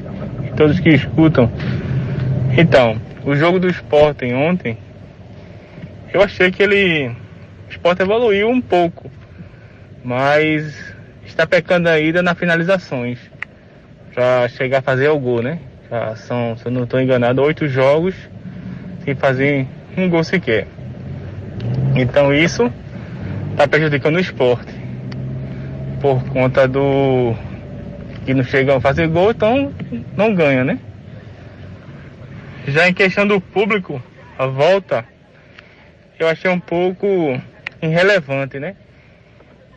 e todos que escutam. Então, o jogo do esporte ontem, eu achei que ele. O esporte evoluiu um pouco, mas está pecando ainda nas finalizações. Para chegar a fazer o gol, né? Já são, se eu não estou enganado, oito jogos sem fazer um gol sequer. Então isso está prejudicando o esporte. Por conta do que não chegam a fazer gol, então não ganha, né? Já em questão do público, a volta, eu achei um pouco irrelevante, né?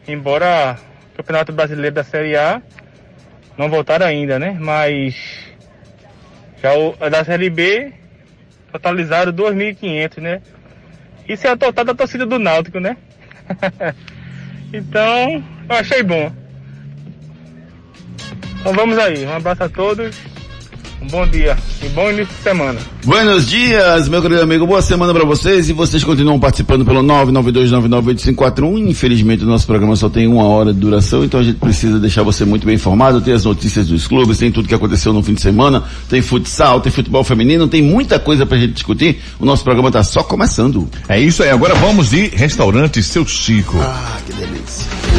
Embora o Campeonato Brasileiro da Série A não voltaram ainda, né? Mas já o da Série B totalizaram 2.500, né? Isso é a total da torcida do Náutico, né? então, eu achei bom. Então vamos aí, um abraço a todos, um bom dia e bom início de semana. Buenos dias, meu querido amigo. Boa semana para vocês e vocês continuam participando pelo 992998541. Infelizmente o nosso programa só tem uma hora de duração, então a gente precisa deixar você muito bem informado. Tem as notícias dos clubes, tem tudo que aconteceu no fim de semana, tem futsal, tem futebol feminino, tem muita coisa pra gente discutir. O nosso programa tá só começando. É isso aí, agora vamos de restaurante Seu Chico. Ah, que delícia.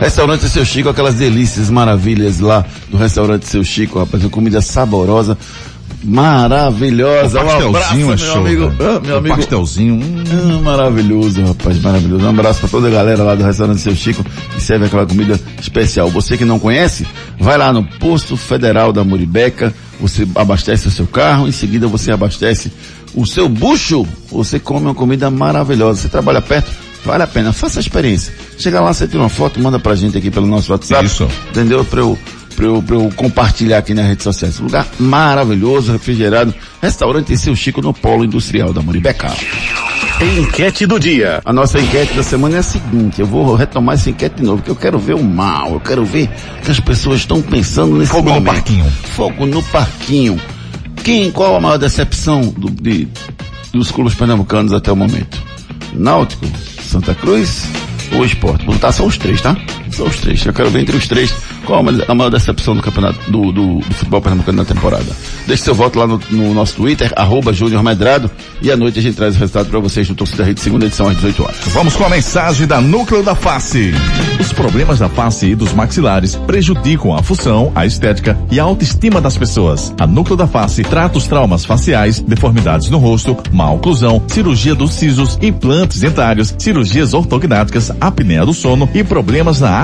Restaurante Seu Chico, aquelas delícias, maravilhas lá do restaurante Seu Chico, rapaz, uma comida saborosa, maravilhosa. O pastelzinho um é abraço, show, meu amigo. velho. Ah, meu O amigo. pastelzinho, hum. Ah, maravilhoso, rapaz, maravilhoso. Um abraço para toda a galera lá do restaurante Seu Chico que serve aquela comida especial. Você que não conhece, vai lá no posto federal da Muribeca, você abastece o seu carro, em seguida você abastece o seu bucho, você come uma comida maravilhosa. Você trabalha perto, vale a pena, faça a experiência. Chega lá, você tira uma foto, manda pra gente aqui pelo nosso WhatsApp. Isso. Entendeu? Pra eu, pra eu, pra eu compartilhar aqui nas redes sociais. Lugar maravilhoso, refrigerado. Restaurante Seu Chico no Polo Industrial da Muribeca. Enquete do dia. A nossa enquete da semana é a seguinte, eu vou retomar essa enquete de novo, porque eu quero ver o mal, eu quero ver o que as pessoas estão pensando nesse Fogo no momento. parquinho. Fogo no parquinho. Quem, qual a maior decepção do- de- dos clubes pernambucanos até o momento? Náutico, Santa Cruz ou Esporte? Vou botar só os três, tá? Só os três. Eu quero ver entre os três qual a maior- decepção do campeonato do, do- do futebol pernambucano na temporada. Deixe seu voto lá no, no nosso Twitter, arroba Júnior Medrado, e à noite a gente traz o resultado para vocês no Torcida Rede, segunda edição às 18 horas. Vamos com a mensagem da Núcleo da Face. Os problemas da face e dos maxilares prejudicam a função, a estética e a autoestima das pessoas. A Núcleo da Face trata os traumas faciais, deformidades no rosto, má oclusão, cirurgia dos sisos, implantes dentários, cirurgias ortognáticas, apneia do sono e problemas na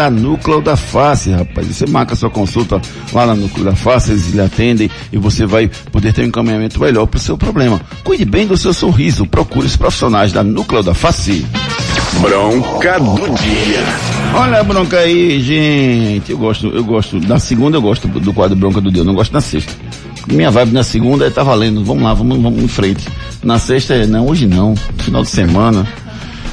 Núcleo da Face, rapaz. Você marca sua consulta lá na Núcleo da Face, eles lhe atendem e você vai poder ter um encaminhamento melhor para o seu problema. Cuide bem do seu sorriso, procure os profissionais da Núcleo da Face. Bronca do dia. Olha a bronca aí, gente. Eu gosto, eu gosto. Na segunda eu gosto do quadro Bronca do Dia, eu não gosto na sexta. Minha vibe na segunda é tá valendo. Vamos lá, vamos, vamos em frente. Na sexta é, não, hoje não. Final de semana.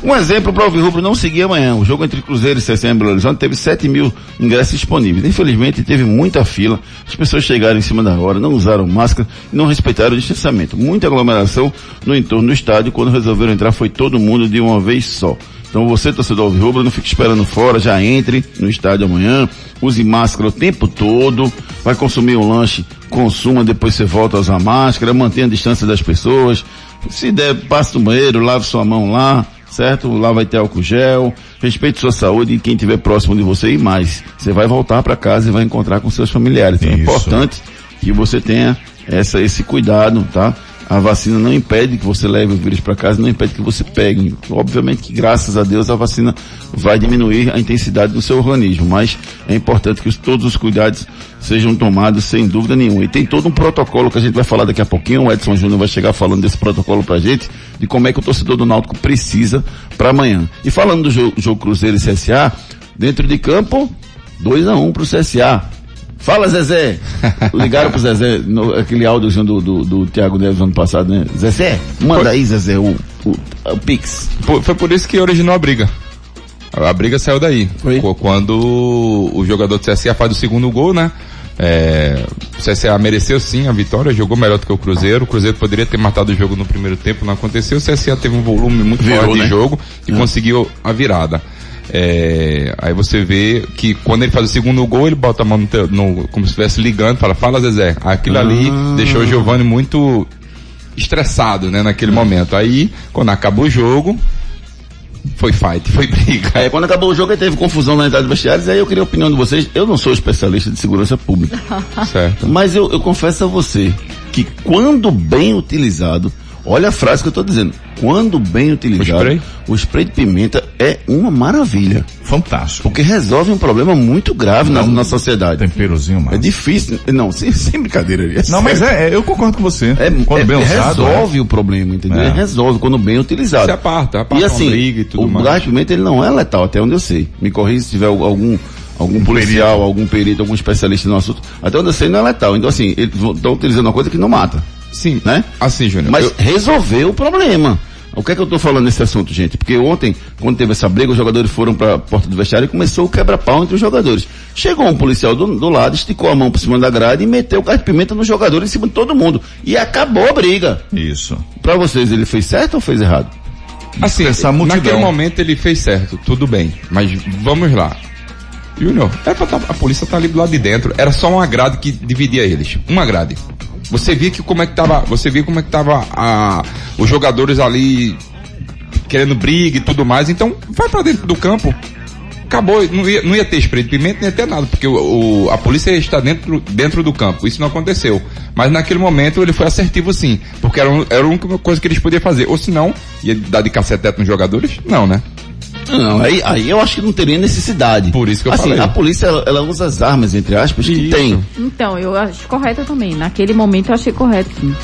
Um exemplo para o Alvirrubro não seguir amanhã. O jogo entre Cruzeiro e CCM Belo Horizonte teve 7 mil ingressos disponíveis. Infelizmente teve muita fila. As pessoas chegaram em cima da hora, não usaram máscara e não respeitaram o distanciamento. Muita aglomeração no entorno do estádio. Quando resolveram entrar foi todo mundo de uma vez só. Então você, torcedor Alvirrubro, não fique esperando fora, já entre no estádio amanhã, use máscara o tempo todo, vai consumir um lanche, consuma, depois você volta a usar máscara, mantenha a distância das pessoas, se der, passe no banheiro, lave sua mão lá, certo? Lá vai ter álcool gel, respeite sua saúde e quem estiver próximo de você e mais. Você vai voltar para casa e vai encontrar com seus familiares. Então é Isso. importante que você tenha essa, esse cuidado, tá? A vacina não impede que você leve o vírus para casa, não impede que você pegue. Obviamente que graças a Deus a vacina vai diminuir a intensidade do seu organismo, mas é importante que os- todos os cuidados sejam tomados sem dúvida nenhuma. E tem todo um protocolo que a gente vai falar daqui a pouquinho, o Edson Júnior vai chegar falando desse protocolo pra gente, de como é que o torcedor do Náutico precisa para amanhã. E falando do jogo, jogo Cruzeiro e CSA, dentro de campo, 2 a 1 um pro CSA. Fala, Zezé! Ligaram pro Zezé, no, aquele áudiozinho do, do, do Thiago Neves ano passado, né? Zezé, manda aí, Zezé, o, o, o Pix. Foi, foi por isso que originou a briga. A, a briga saiu daí. Qu- Quando o jogador do CSA faz o segundo gol, né? É, o CSA mereceu sim a vitória, jogou melhor do que o Cruzeiro. O Cruzeiro poderia ter matado o jogo no primeiro tempo, não aconteceu. O CSA teve um volume muito Virou, forte de né? jogo e conseguiu a virada. É, aí você vê que quando ele faz o segundo gol, ele bota a mão no, teu- no- como se estivesse ligando, fala, fala Zezé. Aquilo ali Ah. deixou o Giovanni muito estressado, né, naquele momento. Aí, quando acabou o jogo, foi fight, foi briga. Aí quando acabou o jogo, aí teve confusão na entrada dos vestiários, aí eu queria a opinião de vocês. Eu não sou especialista de segurança pública. Certo. Mas eu, eu confesso a você que quando bem utilizado, olha a frase que eu estou dizendo, quando bem utilizado, spray? o spray de pimenta é uma maravilha. Fantástico. Porque resolve um problema muito grave na, na sociedade. Temperozinho, mano. É difícil, não, sem, sem brincadeira. é Não, mas é, é, eu concordo com você. É, Quando é- bem usado. resolve o problema, entendeu? É. Resolve quando bem utilizado. Se aparta, aparta e assim, briga e tudo o mais. gás de pimenta ele não é letal, até onde eu sei. Me corrija se tiver algum algum policial, algum perito, algum especialista no assunto. Até onde eu sei não é letal. Então assim, eles estão utilizando uma coisa que não mata. Sim. Né? Assim, Júnior. Mas eu- resolveu o problema. O que é que eu estou falando nesse assunto, gente? Porque ontem, quando teve essa briga, os jogadores foram para a porta do vestiário e começou o quebra-pau entre os jogadores. Chegou um policial do, do lado, esticou a mão por cima da grade e meteu o gás de pimenta no jogador em cima de todo mundo. E acabou a briga. Isso. Para vocês, ele fez certo ou fez errado? Assim, Essa multidão. naquele momento ele fez certo, tudo bem. Mas vamos lá. Júnior, era pra tá- a polícia tá ali do lado de dentro. Era só uma grade que dividia eles. Uma grade. Você via que como é que tava. Você via como é que tava a, os jogadores ali querendo briga e tudo mais. Então, vai pra dentro do campo. Acabou, não ia, não ia ter spray de pimenta, nem ia ter nada, porque o, o- a polícia está dentro, dentro do campo. Isso não aconteceu. Mas naquele momento ele foi assertivo sim, porque era, era a única coisa que eles podiam fazer. Ou se não, ia dar de cacetete nos jogadores? Não, né? Não, aí, aí eu acho que não teria necessidade. Por isso que eu assim, falei. a polícia, ela, ela usa as armas, entre aspas, que Isso. tem. Então, eu acho correto também. Naquele momento eu achei correto, sim.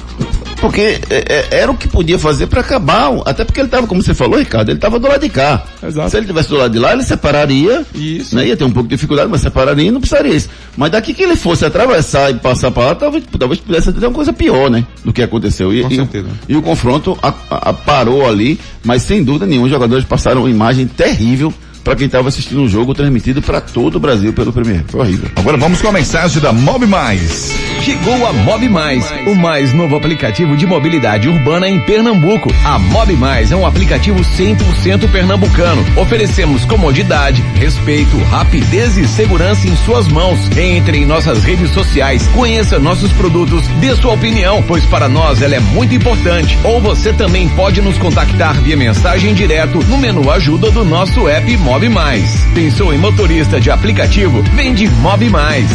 Porque é, é, era o que podia fazer para acabar. Até porque ele estava, como você falou, Ricardo, ele estava do lado de cá. Exato. Se ele tivesse do lado de lá, ele separaria. Isso. Né? Ia ter um pouco de dificuldade, mas separaria e não precisaria isso. Mas daqui que ele fosse atravessar e passar para lá, talvez, talvez pudesse ter uma coisa pior, né? Do que aconteceu. E, Com e o- certeza. e o confronto a- a- a- parou ali, mas sem dúvida nenhuma, os jogadores passaram uma imagem terrível para quem estava assistindo um jogo transmitido para todo o Brasil pelo Premier. Foi horrível. Agora vamos com a mensagem da Mob Mais. Chegou a Mob Mais, o mais novo aplicativo de mobilidade urbana em Pernambuco. A Mob Mais é um aplicativo 100% pernambucano. Oferecemos comodidade, respeito, rapidez e segurança em suas mãos. Entre em nossas redes sociais, conheça nossos produtos, dê sua opinião, pois para nós ela é muito importante. Ou você também pode nos contactar via mensagem direto no menu ajuda do nosso app Mob Mais. Pensou em motorista de aplicativo? Vem de Mob Mais.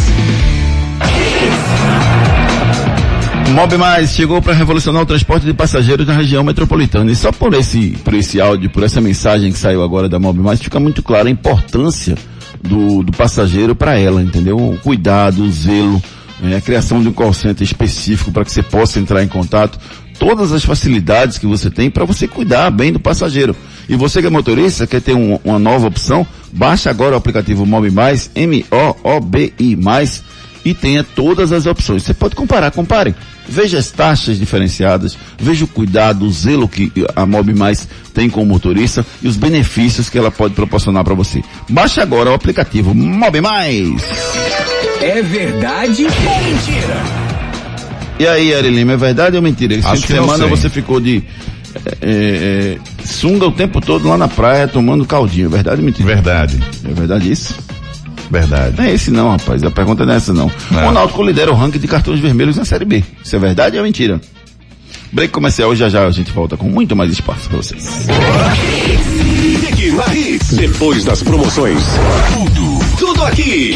Mob Mais chegou para revolucionar o transporte de passageiros na região metropolitana. E só por esse, por esse áudio, por essa mensagem que saiu agora da Mob Mais, fica muito clara a importância do, do passageiro para ela, entendeu? O cuidado, o zelo, é, a criação de um call center específico para que você possa entrar em contato, todas as facilidades que você tem para você cuidar bem do passageiro. E você que é motorista, quer ter um, uma nova opção, baixa agora o aplicativo Mob Mais, M-O-O-B-I Mais, e tenha todas as opções. Você pode comparar, compare. Veja as taxas diferenciadas, veja o cuidado, o zelo que a Mob Mais tem com o motorista e os benefícios que ela pode proporcionar para você. Baixe agora o aplicativo Mob Mais. É verdade ou mentira? E aí, Ari Lima, é verdade ou mentira? Esse Acho fim de semana você ficou de é, é, sunga o tempo todo lá na praia tomando caldinho. É verdade ou mentira? Verdade. É verdade isso? Verdade. Não é esse não, rapaz. A pergunta não é essa não. Não. O Náutico lidera o ranking de cartões vermelhos na Série B. Isso é verdade ou mentira? Break comercial, já já a gente volta com muito mais espaço para vocês. Depois das promoções. Tudo, tudo aqui.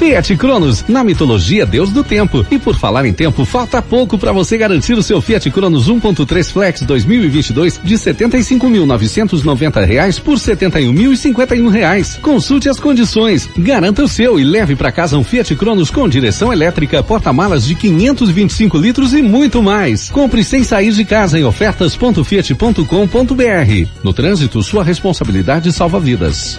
Fiat Cronos, na mitologia Deus do Tempo. E por falar em tempo, falta pouco para você garantir o seu Fiat Cronos 1.3 Flex 2022 de 75.990 reais por 71.051 reais. Consulte as condições, garanta o seu e leve para casa um Fiat Cronos com direção elétrica, porta-malas de 525 litros e muito mais. Compre sem sair de casa em ofertas.fiat.com.br. No trânsito, sua responsabilidade salva vidas.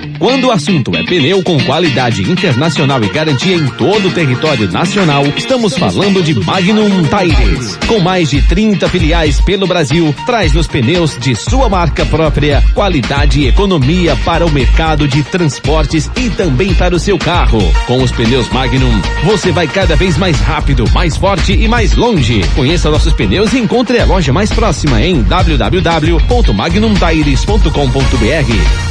Quando o assunto é pneu com qualidade internacional e garantia em todo o território nacional, estamos falando de Magnum Tires. Com mais de 30 filiais pelo Brasil, traz nos pneus de sua marca própria qualidade e economia para o mercado de transportes e também para o seu carro. Com os pneus Magnum, você vai cada vez mais rápido, mais forte e mais longe. Conheça nossos pneus e encontre a loja mais próxima em www.magnumtires.com.br.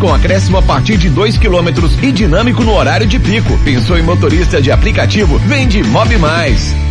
com acréscimo a partir de 2 quilômetros e dinâmico no horário de pico. Pensou em motorista de aplicativo? Vende Mob Mais.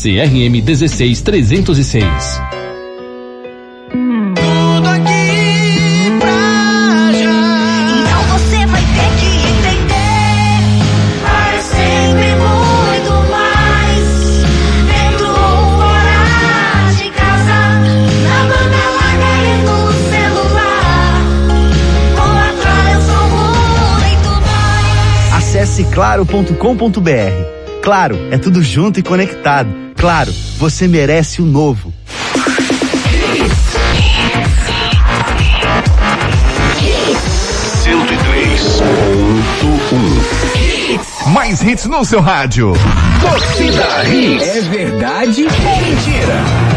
CRM 16306. Tudo aqui pra já. Então você vai ter que entender. Sempre muito mais. Dentro ou fora de casa. Na banda larga e no celular. Ou atrás eu sou muito mais. Acesse claro.com.br. Claro, é tudo junto e conectado. Claro, você merece o novo. Mais hits no seu rádio. Torcida Hits. É verdade ou mentira?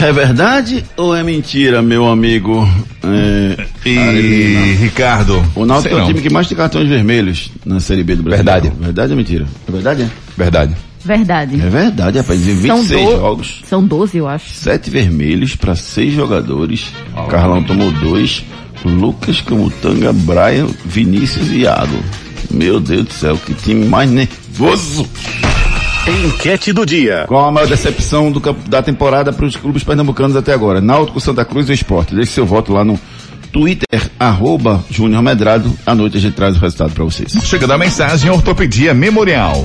É verdade ou é mentira, meu amigo? É, E Ricardo. O Náutico é o time que mais tem cartões vermelhos na Série B do Brasil. Verdade. Verdade ou mentira? É verdade, é? Verdade. Verdade. É verdade, rapaz. Em 26 São do- jogos, São 12, eu acho. sete vermelhos para seis jogadores. Carlão tomou dois. Lucas Camutanga, Brian, Vinícius e Iago. Meu Deus do céu, que time mais nervoso. Enquete do dia. Qual a maior decepção do da temporada para os clubes pernambucanos até agora? Náutico, Santa Cruz ou Esporte? Deixe seu voto lá no Twitter, arroba Júnior Medrado. À noite a gente traz o resultado para vocês. Chega da mensagem Ortopedia Memorial.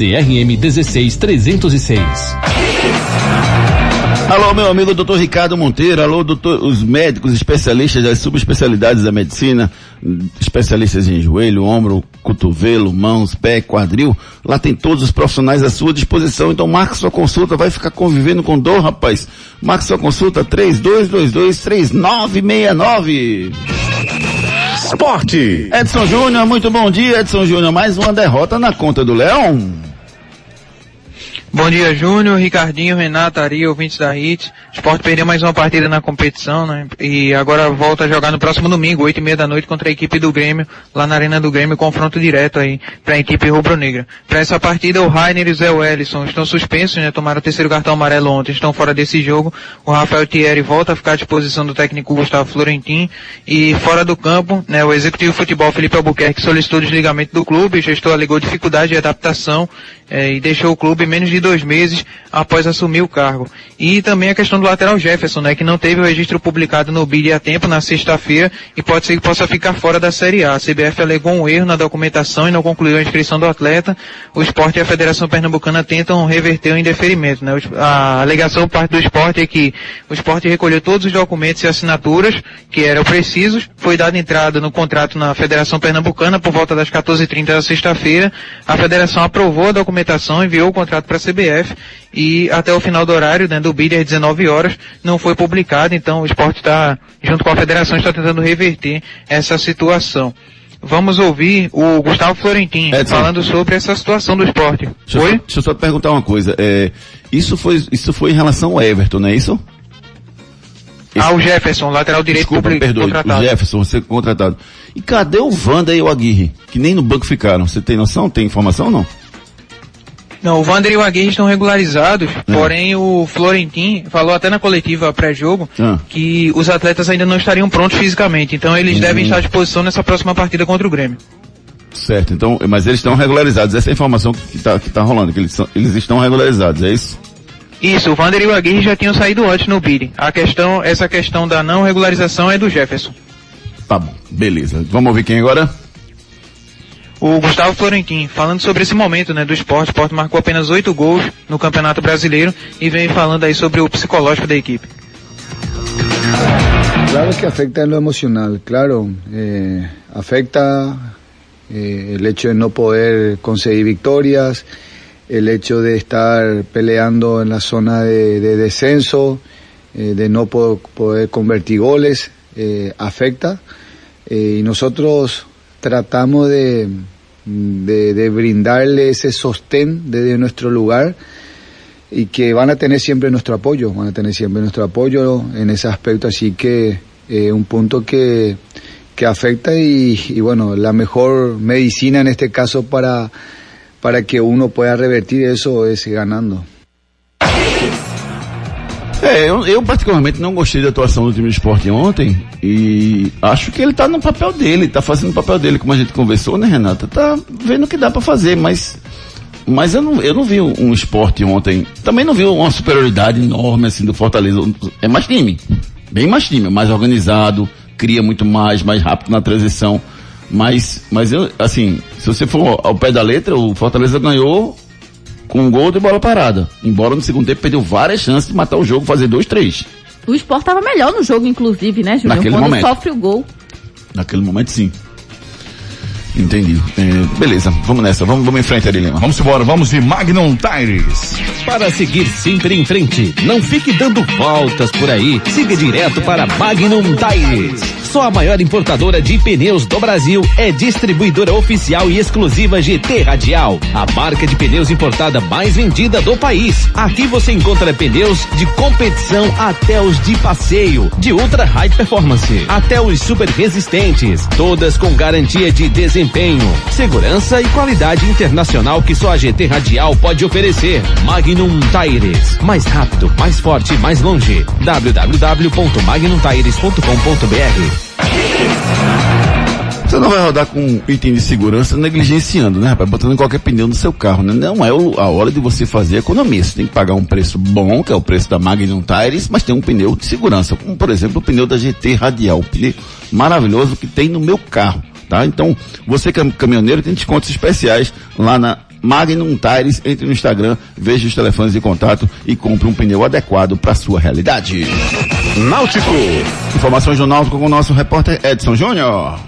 CRM 16306. Alô, meu amigo doutor Ricardo Monteiro, alô, doutor, os médicos especialistas das subespecialidades da medicina, especialistas em joelho, ombro, cotovelo, mãos, pé, quadril, lá tem todos os profissionais à sua disposição, então marque sua consulta, vai ficar convivendo com dor, rapaz. Marque sua consulta 3222-3969. Esporte. Edson Júnior, muito bom dia, Edson Júnior, mais uma derrota na conta do Leão. Bom dia, Júnior, Ricardinho, Renato, Ari, ouvintes da HIT. O Sport perdeu mais uma partida na competição, né? E agora volta a jogar no próximo domingo, oito e meia da noite, contra a equipe do Grêmio, lá na Arena do Grêmio, confronto direto aí para a equipe rubro-negra. Para essa partida, o Rainer e o Zé Wellison estão suspensos, né? Tomaram o terceiro cartão amarelo ontem, estão fora desse jogo. O Rafael Thierry volta a ficar à disposição do técnico Gustavo Florentin. E fora do campo, né? O executivo futebol Felipe Albuquerque solicitou o desligamento do clube, o gestor alegou dificuldade de adaptação eh, e deixou o clube menos de dois meses após assumir o cargo. E também a questão do lateral Jefferson, né, que não teve o registro publicado no BID a tempo na sexta-feira e pode ser que possa ficar fora da Série A. A CBF alegou um erro na documentação e não concluiu a inscrição do atleta. O esporte e a Federação Pernambucana tentam reverter o indeferimento. Né? A alegação parte do esporte é que o esporte recolheu todos os documentos e assinaturas que eram precisos, foi dada entrada no contrato na Federação Pernambucana por volta das 14h30 da sexta-feira. A Federação aprovou a documentação, enviou o contrato para a CBF e até o final do horário, né, do BID às 19 horas, não foi publicado, então o esporte está, junto com a Federação, está tentando reverter essa situação. Vamos ouvir o Gustavo Florentin Edson. falando sobre essa situação do esporte. Deixa eu, só, deixa eu só perguntar uma coisa. É, isso, foi, isso foi em relação ao Everton, não é isso? Ah, o Jefferson, lateral direito Desculpa, publi- perdoe, contratado. o Jefferson, você contratado. E cadê o Wanda e o Aguirre? Que nem no banco ficaram. Você tem noção? Tem informação ou não? Não, o Vander e o Aguirre estão regularizados, porém o Florentin falou até na coletiva pré-jogo Ah. que os atletas ainda não estariam prontos fisicamente, então eles Hum. devem estar à disposição nessa próxima partida contra o Grêmio. Certo, então, mas eles estão regularizados. Essa é a informação que está que tá rolando, que eles, são, eles estão regularizados, é isso? Isso, o Vander e o Aguirre já tinham saído antes no BID. A questão, essa questão da não regularização é do Jefferson. Tá bom, beleza. Vamos ouvir quem agora? O Gustavo Florentin, falando sobre esse momento né, do esporte, o esporte marcou apenas oito gols no Campeonato Brasileiro e vem falando aí sobre o psicológico da equipe. Claro que afecta en lo emocional, claro. eh, afecta eh, el hecho de no poder conseguir victorias, el hecho de estar peleando en la zona de, de descenso, eh, de no po- poder convertir goles, eh, afecta. Eh, y nosotros tratamos de, de, de brindarle ese sostén desde nuestro lugar y que van a tener siempre nuestro apoyo, van a tener siempre nuestro apoyo en ese aspecto, así que eh, un punto que, que afecta y, y bueno, la mejor medicina en este caso para, para que uno pueda revertir eso es ganando. É, eu, eu particularmente não gostei da atuação do time de esporte ontem e acho que ele tá no papel dele, tá fazendo o papel dele, como a gente conversou, né, Renata? Tá vendo o que dá pra fazer, mas Mas eu não, eu não vi um esporte ontem. Também não vi uma superioridade enorme assim do Fortaleza. É mais time. Bem mais time, mais organizado, cria muito mais, mais rápido na transição. Mas, mas eu, assim, se você for ao pé da letra, o Fortaleza ganhou com um gol de bola parada. Embora no segundo tempo perdeu várias chances de matar o jogo, fazer dois, três. O Sport tava melhor no jogo, inclusive, né, Júnior? Naquele Quando momento. sofre o gol. Naquele momento, sim. Entendi. É, beleza, vamos nessa. Vamos, vamos em frente, Arilema. Vamos embora, vamos de Magnum Tires. Para seguir sempre em frente, não fique dando voltas por aí. Siga direto para Magnum Tires. Só a maior importadora de pneus do Brasil é distribuidora oficial e exclusiva GT Radial, a marca de pneus importada mais vendida do país. Aqui você encontra pneus de competição até os de passeio, de ultra high performance, até os super resistentes, todas com garantia de desempenho, segurança e qualidade internacional que só a GT Radial pode oferecer. Magnum Tires, mais rápido, mais forte, mais longe. www.magnumtires.com.br Você não vai rodar com item de segurança negligenciando, né, rapaz? Botando qualquer pneu no seu carro, né? Não é o- a hora de você fazer economia. Você tem que pagar um preço bom, que é o preço da Magnum Tires, mas tem um pneu de segurança, como por exemplo o pneu da GT Radial, um pneu maravilhoso que tem no meu carro, tá? Então, você que é caminhoneiro tem descontos especiais lá na Magnum Tires, entre no Instagram, veja os telefones de contato e compre um pneu adequado para sua realidade. Náutico. Informações do Náutico com o nosso repórter Edson Júnior.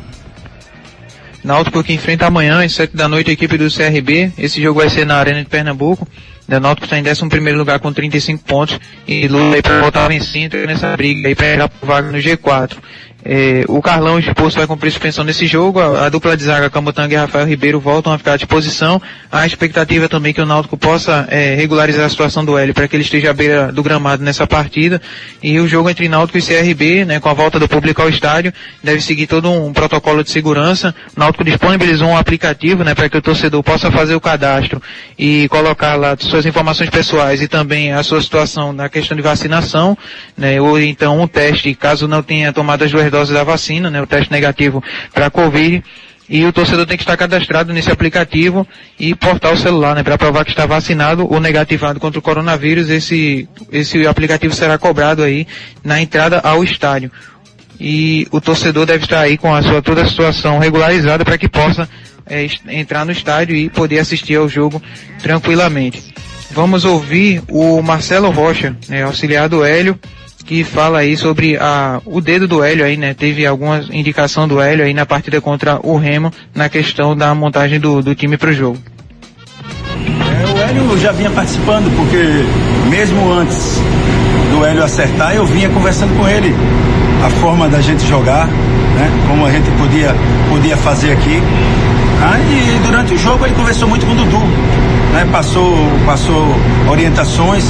Náutico que enfrenta amanhã, às 7 da noite, a equipe do CRB. Esse jogo vai ser na Arena de Pernambuco. O Náutico está em 11 lugar com 35 pontos e luta aí para voltar vencendo nessa briga aí para por vaga no G4. É, o Carlão exposto vai cumprir suspensão nesse jogo. A, a dupla de zaga Camutanga e Rafael Ribeiro voltam a ficar à disposição. A expectativa também que o Náutico possa é, regularizar a situação do Hélio para que ele esteja à beira do gramado nessa partida. E o jogo entre Náutico e CRB, né, com a volta do público ao estádio, deve seguir todo um protocolo de segurança. O Náutico disponibilizou um aplicativo né, para que o torcedor possa fazer o cadastro e colocar lá suas informações pessoais e também a sua situação na questão de vacinação, né, ou então um teste, caso não tenha tomado as duas doses da vacina, né, o teste negativo para a Covid. E o torcedor tem que estar cadastrado nesse aplicativo e portar o celular, né, para provar que está vacinado ou negativado contra o coronavírus. Esse, esse aplicativo será cobrado aí na entrada ao estádio. E o torcedor deve estar aí com a sua toda a situação regularizada para que possa é, entrar no estádio e poder assistir ao jogo tranquilamente. Vamos ouvir o Marcelo Rocha, né, auxiliar do Hélio, que fala aí sobre a, o dedo do Hélio aí, né? Teve alguma indicação do Hélio aí na partida contra o Remo na questão da montagem do, do time para o jogo. É, o Hélio já vinha participando, porque mesmo antes do Hélio acertar, eu vinha conversando com ele a forma da gente jogar, né? Como a gente podia, podia fazer aqui. Ah, e durante o jogo ele conversou muito com o Dudu, né? Passou, passou orientações,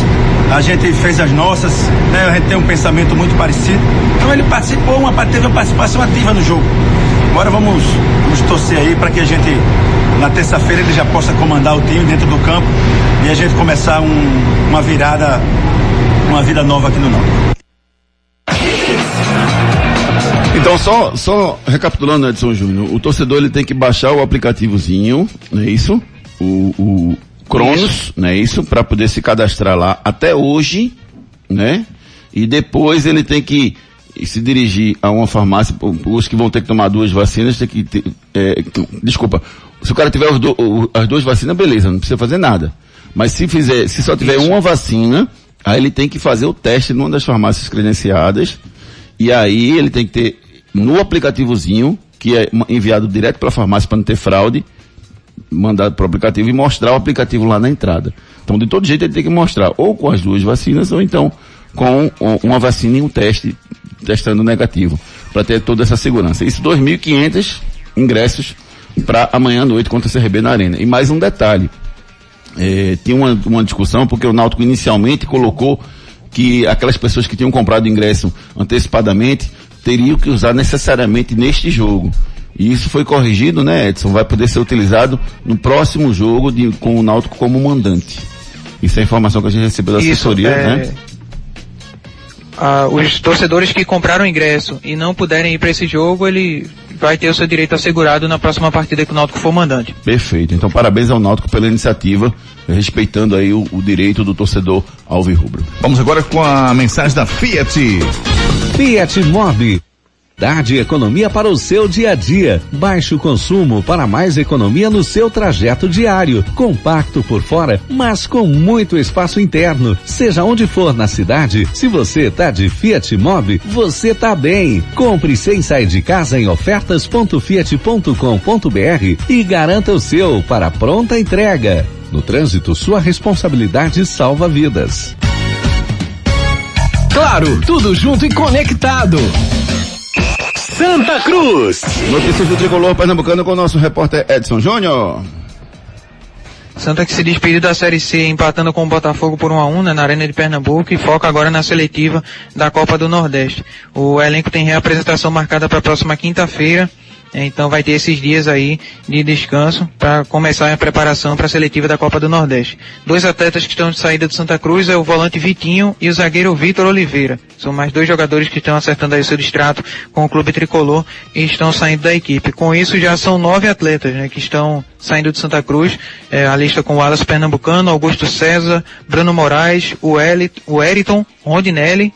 a gente fez as nossas, né? A gente tem um pensamento muito parecido. Então ele participou, uma, teve uma participação ativa no jogo. Agora vamos, vamos torcer aí para que a gente, na terça-feira, ele já possa comandar o time dentro do campo e a gente começar um- uma virada, uma vida nova aqui no Norte. Então, só, só recapitulando, Edson Júnior, o torcedor ele tem que baixar o aplicativozinho, não é isso? O, o Cronos, não é isso? Para poder se cadastrar lá até hoje, né? E depois ele tem que se dirigir a uma farmácia, os que vão ter que tomar duas vacinas, tem que ter, é, desculpa, se o cara tiver do- as duas vacinas, beleza, não precisa fazer nada. Mas se fizer, se só tiver uma vacina, aí ele tem que fazer o teste numa das farmácias credenciadas, e aí ele tem que ter no aplicativozinho, que é enviado direto para a farmácia para não ter fraude, mandado para o aplicativo e mostrar o aplicativo lá na entrada. Então, de todo jeito, ele tem que mostrar ou com as duas vacinas ou então com uma vacina e um teste testando negativo, para ter toda essa segurança. Isso 2.500 ingressos para amanhã à noite contra o CRB na Arena. E mais um detalhe, é, tinha uma, uma discussão porque o Náutico inicialmente colocou que aquelas pessoas que tinham comprado ingresso antecipadamente teriam que usar necessariamente neste jogo. E isso foi corrigido, né, Edson? Vai poder ser utilizado no próximo jogo de- com o Náutico como mandante. Isso é a informação que a gente recebeu da Isso, assessoria, é, né? ah, os torcedores que compraram ingresso e não puderem ir para esse jogo, ele vai ter o seu direito assegurado na próxima partida que o Náutico for mandante. Perfeito. Então parabéns ao Náutico pela iniciativa, respeitando aí o, o direito do torcedor alvirrubro. Vamos agora com a mensagem da Fiat. Fiat Mobi. Dade economia para o seu dia a dia. Baixo consumo para mais economia no seu trajeto diário. Compacto por fora, mas com muito espaço interno. Seja onde for na cidade, se você tá de Fiat Mobi, você tá bem. Compre sem sair de casa em ofertas.fiat.com.br e garanta o seu para pronta entrega. No trânsito, sua responsabilidade salva vidas. Claro, tudo junto e conectado. Santa Cruz. Notícias do Tricolor Pernambucano com o nosso repórter Edson Júnior. Santa que se despediu da Série C empatando com o Botafogo por 1 a 1 né, na Arena de Pernambuco e foca agora na seletiva da Copa do Nordeste. O elenco tem reapresentação marcada para a próxima quinta-feira. Então vai ter esses dias aí de descanso para começar a preparação para a seletiva da Copa do Nordeste. Dois atletas que estão de saída do Santa Cruz é o volante Vitinho e o zagueiro Vitor Oliveira. São mais dois jogadores que estão acertando aí seu distrato com o clube tricolor e estão saindo da equipe. Com isso já são nove atletas né, que estão saindo de Santa Cruz. É, a lista com o Alas Pernambucano, Augusto César, Bruno Moraes, o, Elit, o Eriton, Rondinelli,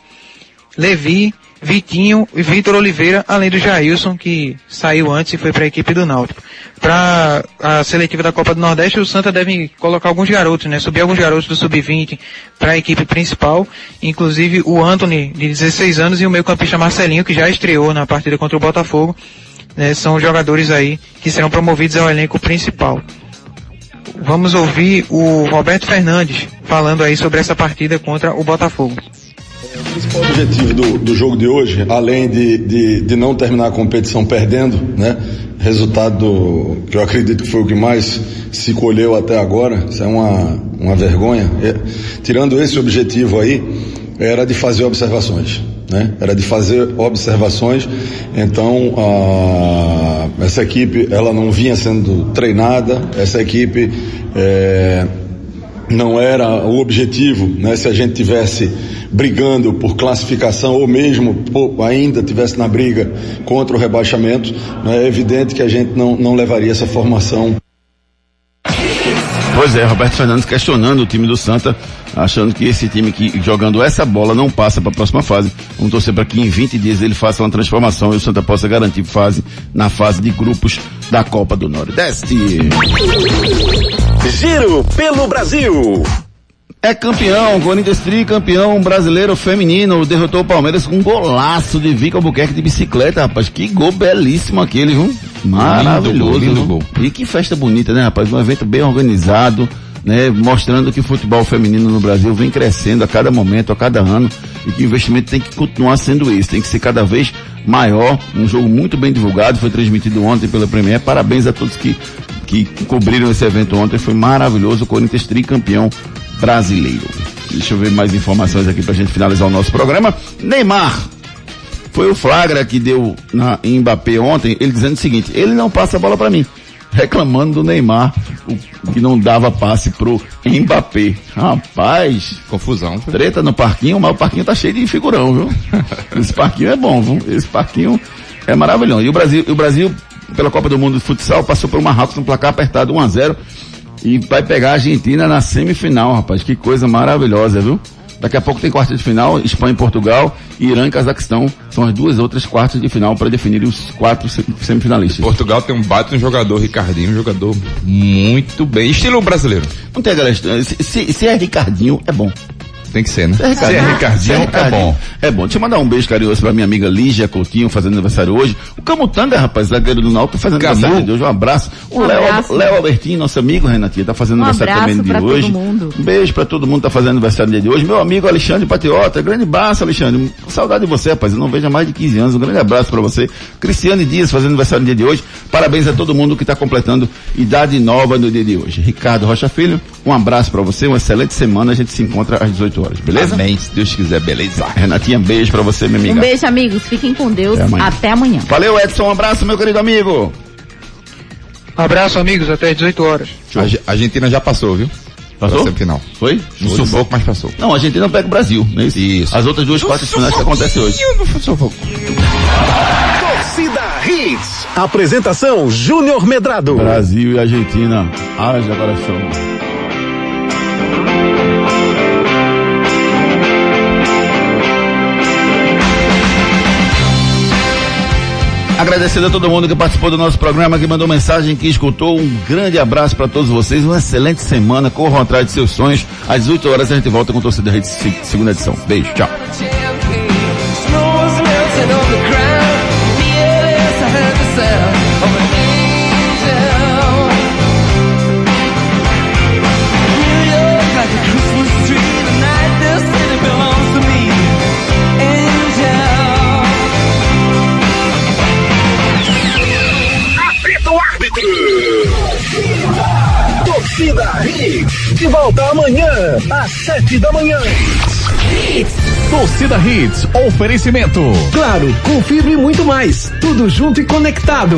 Levi, Vitinho e Vitor Oliveira, além do Jailson, que saiu antes e foi para a equipe do Náutico. Para a seletiva da Copa do Nordeste, o Santa deve colocar alguns garotos, né? Subir alguns garotos do Sub-20 para a equipe principal, inclusive o Anthony, de 16 anos, e o meio campista Marcelinho, que já estreou na partida contra o Botafogo. Né? São jogadores aí que serão promovidos ao elenco principal. Vamos ouvir o Roberto Fernandes falando aí sobre essa partida contra o Botafogo. Principal objetivo do, do jogo de hoje, além de, de, de, não terminar a competição perdendo, né? Resultado do, que eu acredito que foi o que mais se colheu até agora, isso é uma, uma vergonha. É, tirando esse objetivo aí, era de fazer observações, né? Era de fazer observações. Então, a, essa equipe, ela não vinha sendo treinada, essa equipe é, não era o objetivo, né? Se a gente tivesse brigando por classificação ou mesmo por, ainda tivesse na briga contra o rebaixamento, né? é evidente que a gente não, não levaria essa formação. Pois é, Roberto Fernandes questionando o time do Santa, achando que esse time que jogando essa bola não passa para a próxima fase. Vamos torcer para que em 20 dias ele faça uma transformação e o Santa possa garantir fase na fase de grupos da Copa do Nordeste. Giro pelo Brasil. É campeão, Corinthians campeão brasileiro feminino, derrotou o Palmeiras com um golaço de Vica Albuquerque de bicicleta, rapaz. Que gol belíssimo aquele, viu? Maravilhoso. Lindo, lindo gol. E que festa bonita, né, rapaz? Um evento bem organizado, né? Mostrando que o futebol feminino no Brasil vem crescendo a cada momento, a cada ano, e que o investimento tem que continuar sendo esse, tem que ser cada vez maior. Um jogo muito bem divulgado, foi transmitido ontem pela Premier. Parabéns a todos que, que cobriram esse evento ontem, foi maravilhoso. O Corinthians tricampeão brasileiro. Deixa eu ver mais informações aqui pra gente finalizar o nosso programa. Neymar. Foi o flagra que deu na em Mbappé ontem, ele dizendo o seguinte, ele não passa a bola para mim. Reclamando do Neymar, que não dava passe pro Mbappé. Rapaz. Confusão. Treta no parquinho, mas o parquinho tá cheio de figurão, viu? Esse parquinho é bom, viu? Esse parquinho é maravilhoso. E o Brasil, o Brasil, pela Copa do Mundo de Futsal, passou por uma Marrocos no placar apertado 1 a 0 e vai pegar a Argentina na semifinal, rapaz. Que coisa maravilhosa, viu? Daqui a pouco tem quarta de final, Espanha e Portugal, Irã e Cazaquistão. São as duas outras quartas de final para definir os quatro semifinalistas. Portugal tem um baita um jogador, Ricardinho, um jogador muito bem. Estilo brasileiro. Não tem, galera. Se, se, se é Ricardinho, é bom. Tem que ser, né? É Ricardinho, é, Ricardinho, é, Ricardinho, é bom. É bom. Deixa eu mandar um beijo carinhoso pra minha amiga Lígia Coutinho, fazendo aniversário hoje. O Camutanga, rapaz, zagueiro do Náutico, fazendo Camu. aniversário de hoje. Um abraço. O um Léo, Léo Albertinho, nosso amigo, Renatinha, tá fazendo um aniversário também de hoje. Um beijo pra todo mundo que tá fazendo aniversário dia de hoje. Meu amigo Alexandre Patriota, grande abraço, Alexandre. Saudade de você, rapaz. Eu não vejo há mais de 15 anos. Um grande abraço pra você. Cristiane Dias fazendo aniversário no dia de hoje. Parabéns a todo mundo que tá completando idade nova no dia de hoje. Ricardo Rocha Filho, um abraço pra você, uma excelente semana. A gente se encontra às 18 horas, beleza? Amém se Deus quiser, beleza. Renatinha, beijo pra você, minha amiga. Um beijo, amigos. Fiquem com Deus. Até amanhã. Até amanhã. Valeu, Edson. Um abraço, meu querido amigo. Abraço, amigos. Até às 18 horas. A Argentina já passou, viu? Passou? Final. Foi? No sufoco, mas passou. Não, a Argentina não pega o Brasil, não é isso? Isso. As outras duas quartas finais que acontecem hoje. No sufoco. Torcida Hits. Hits. Apresentação Júnior Medrado. Brasil e Argentina, haja coração. Agradecendo a todo mundo que participou do nosso programa, que mandou mensagem, que escutou. Um grande abraço para todos vocês. Uma excelente semana. Corram atrás de seus sonhos. Às 8 horas a gente volta com o Torcida Rede segunda edição. Beijo, tchau. Torcida Hits. De volta amanhã, às sete da manhã. Torcida Hits, oferecimento. Claro, confirme muito mais. Tudo junto e conectado.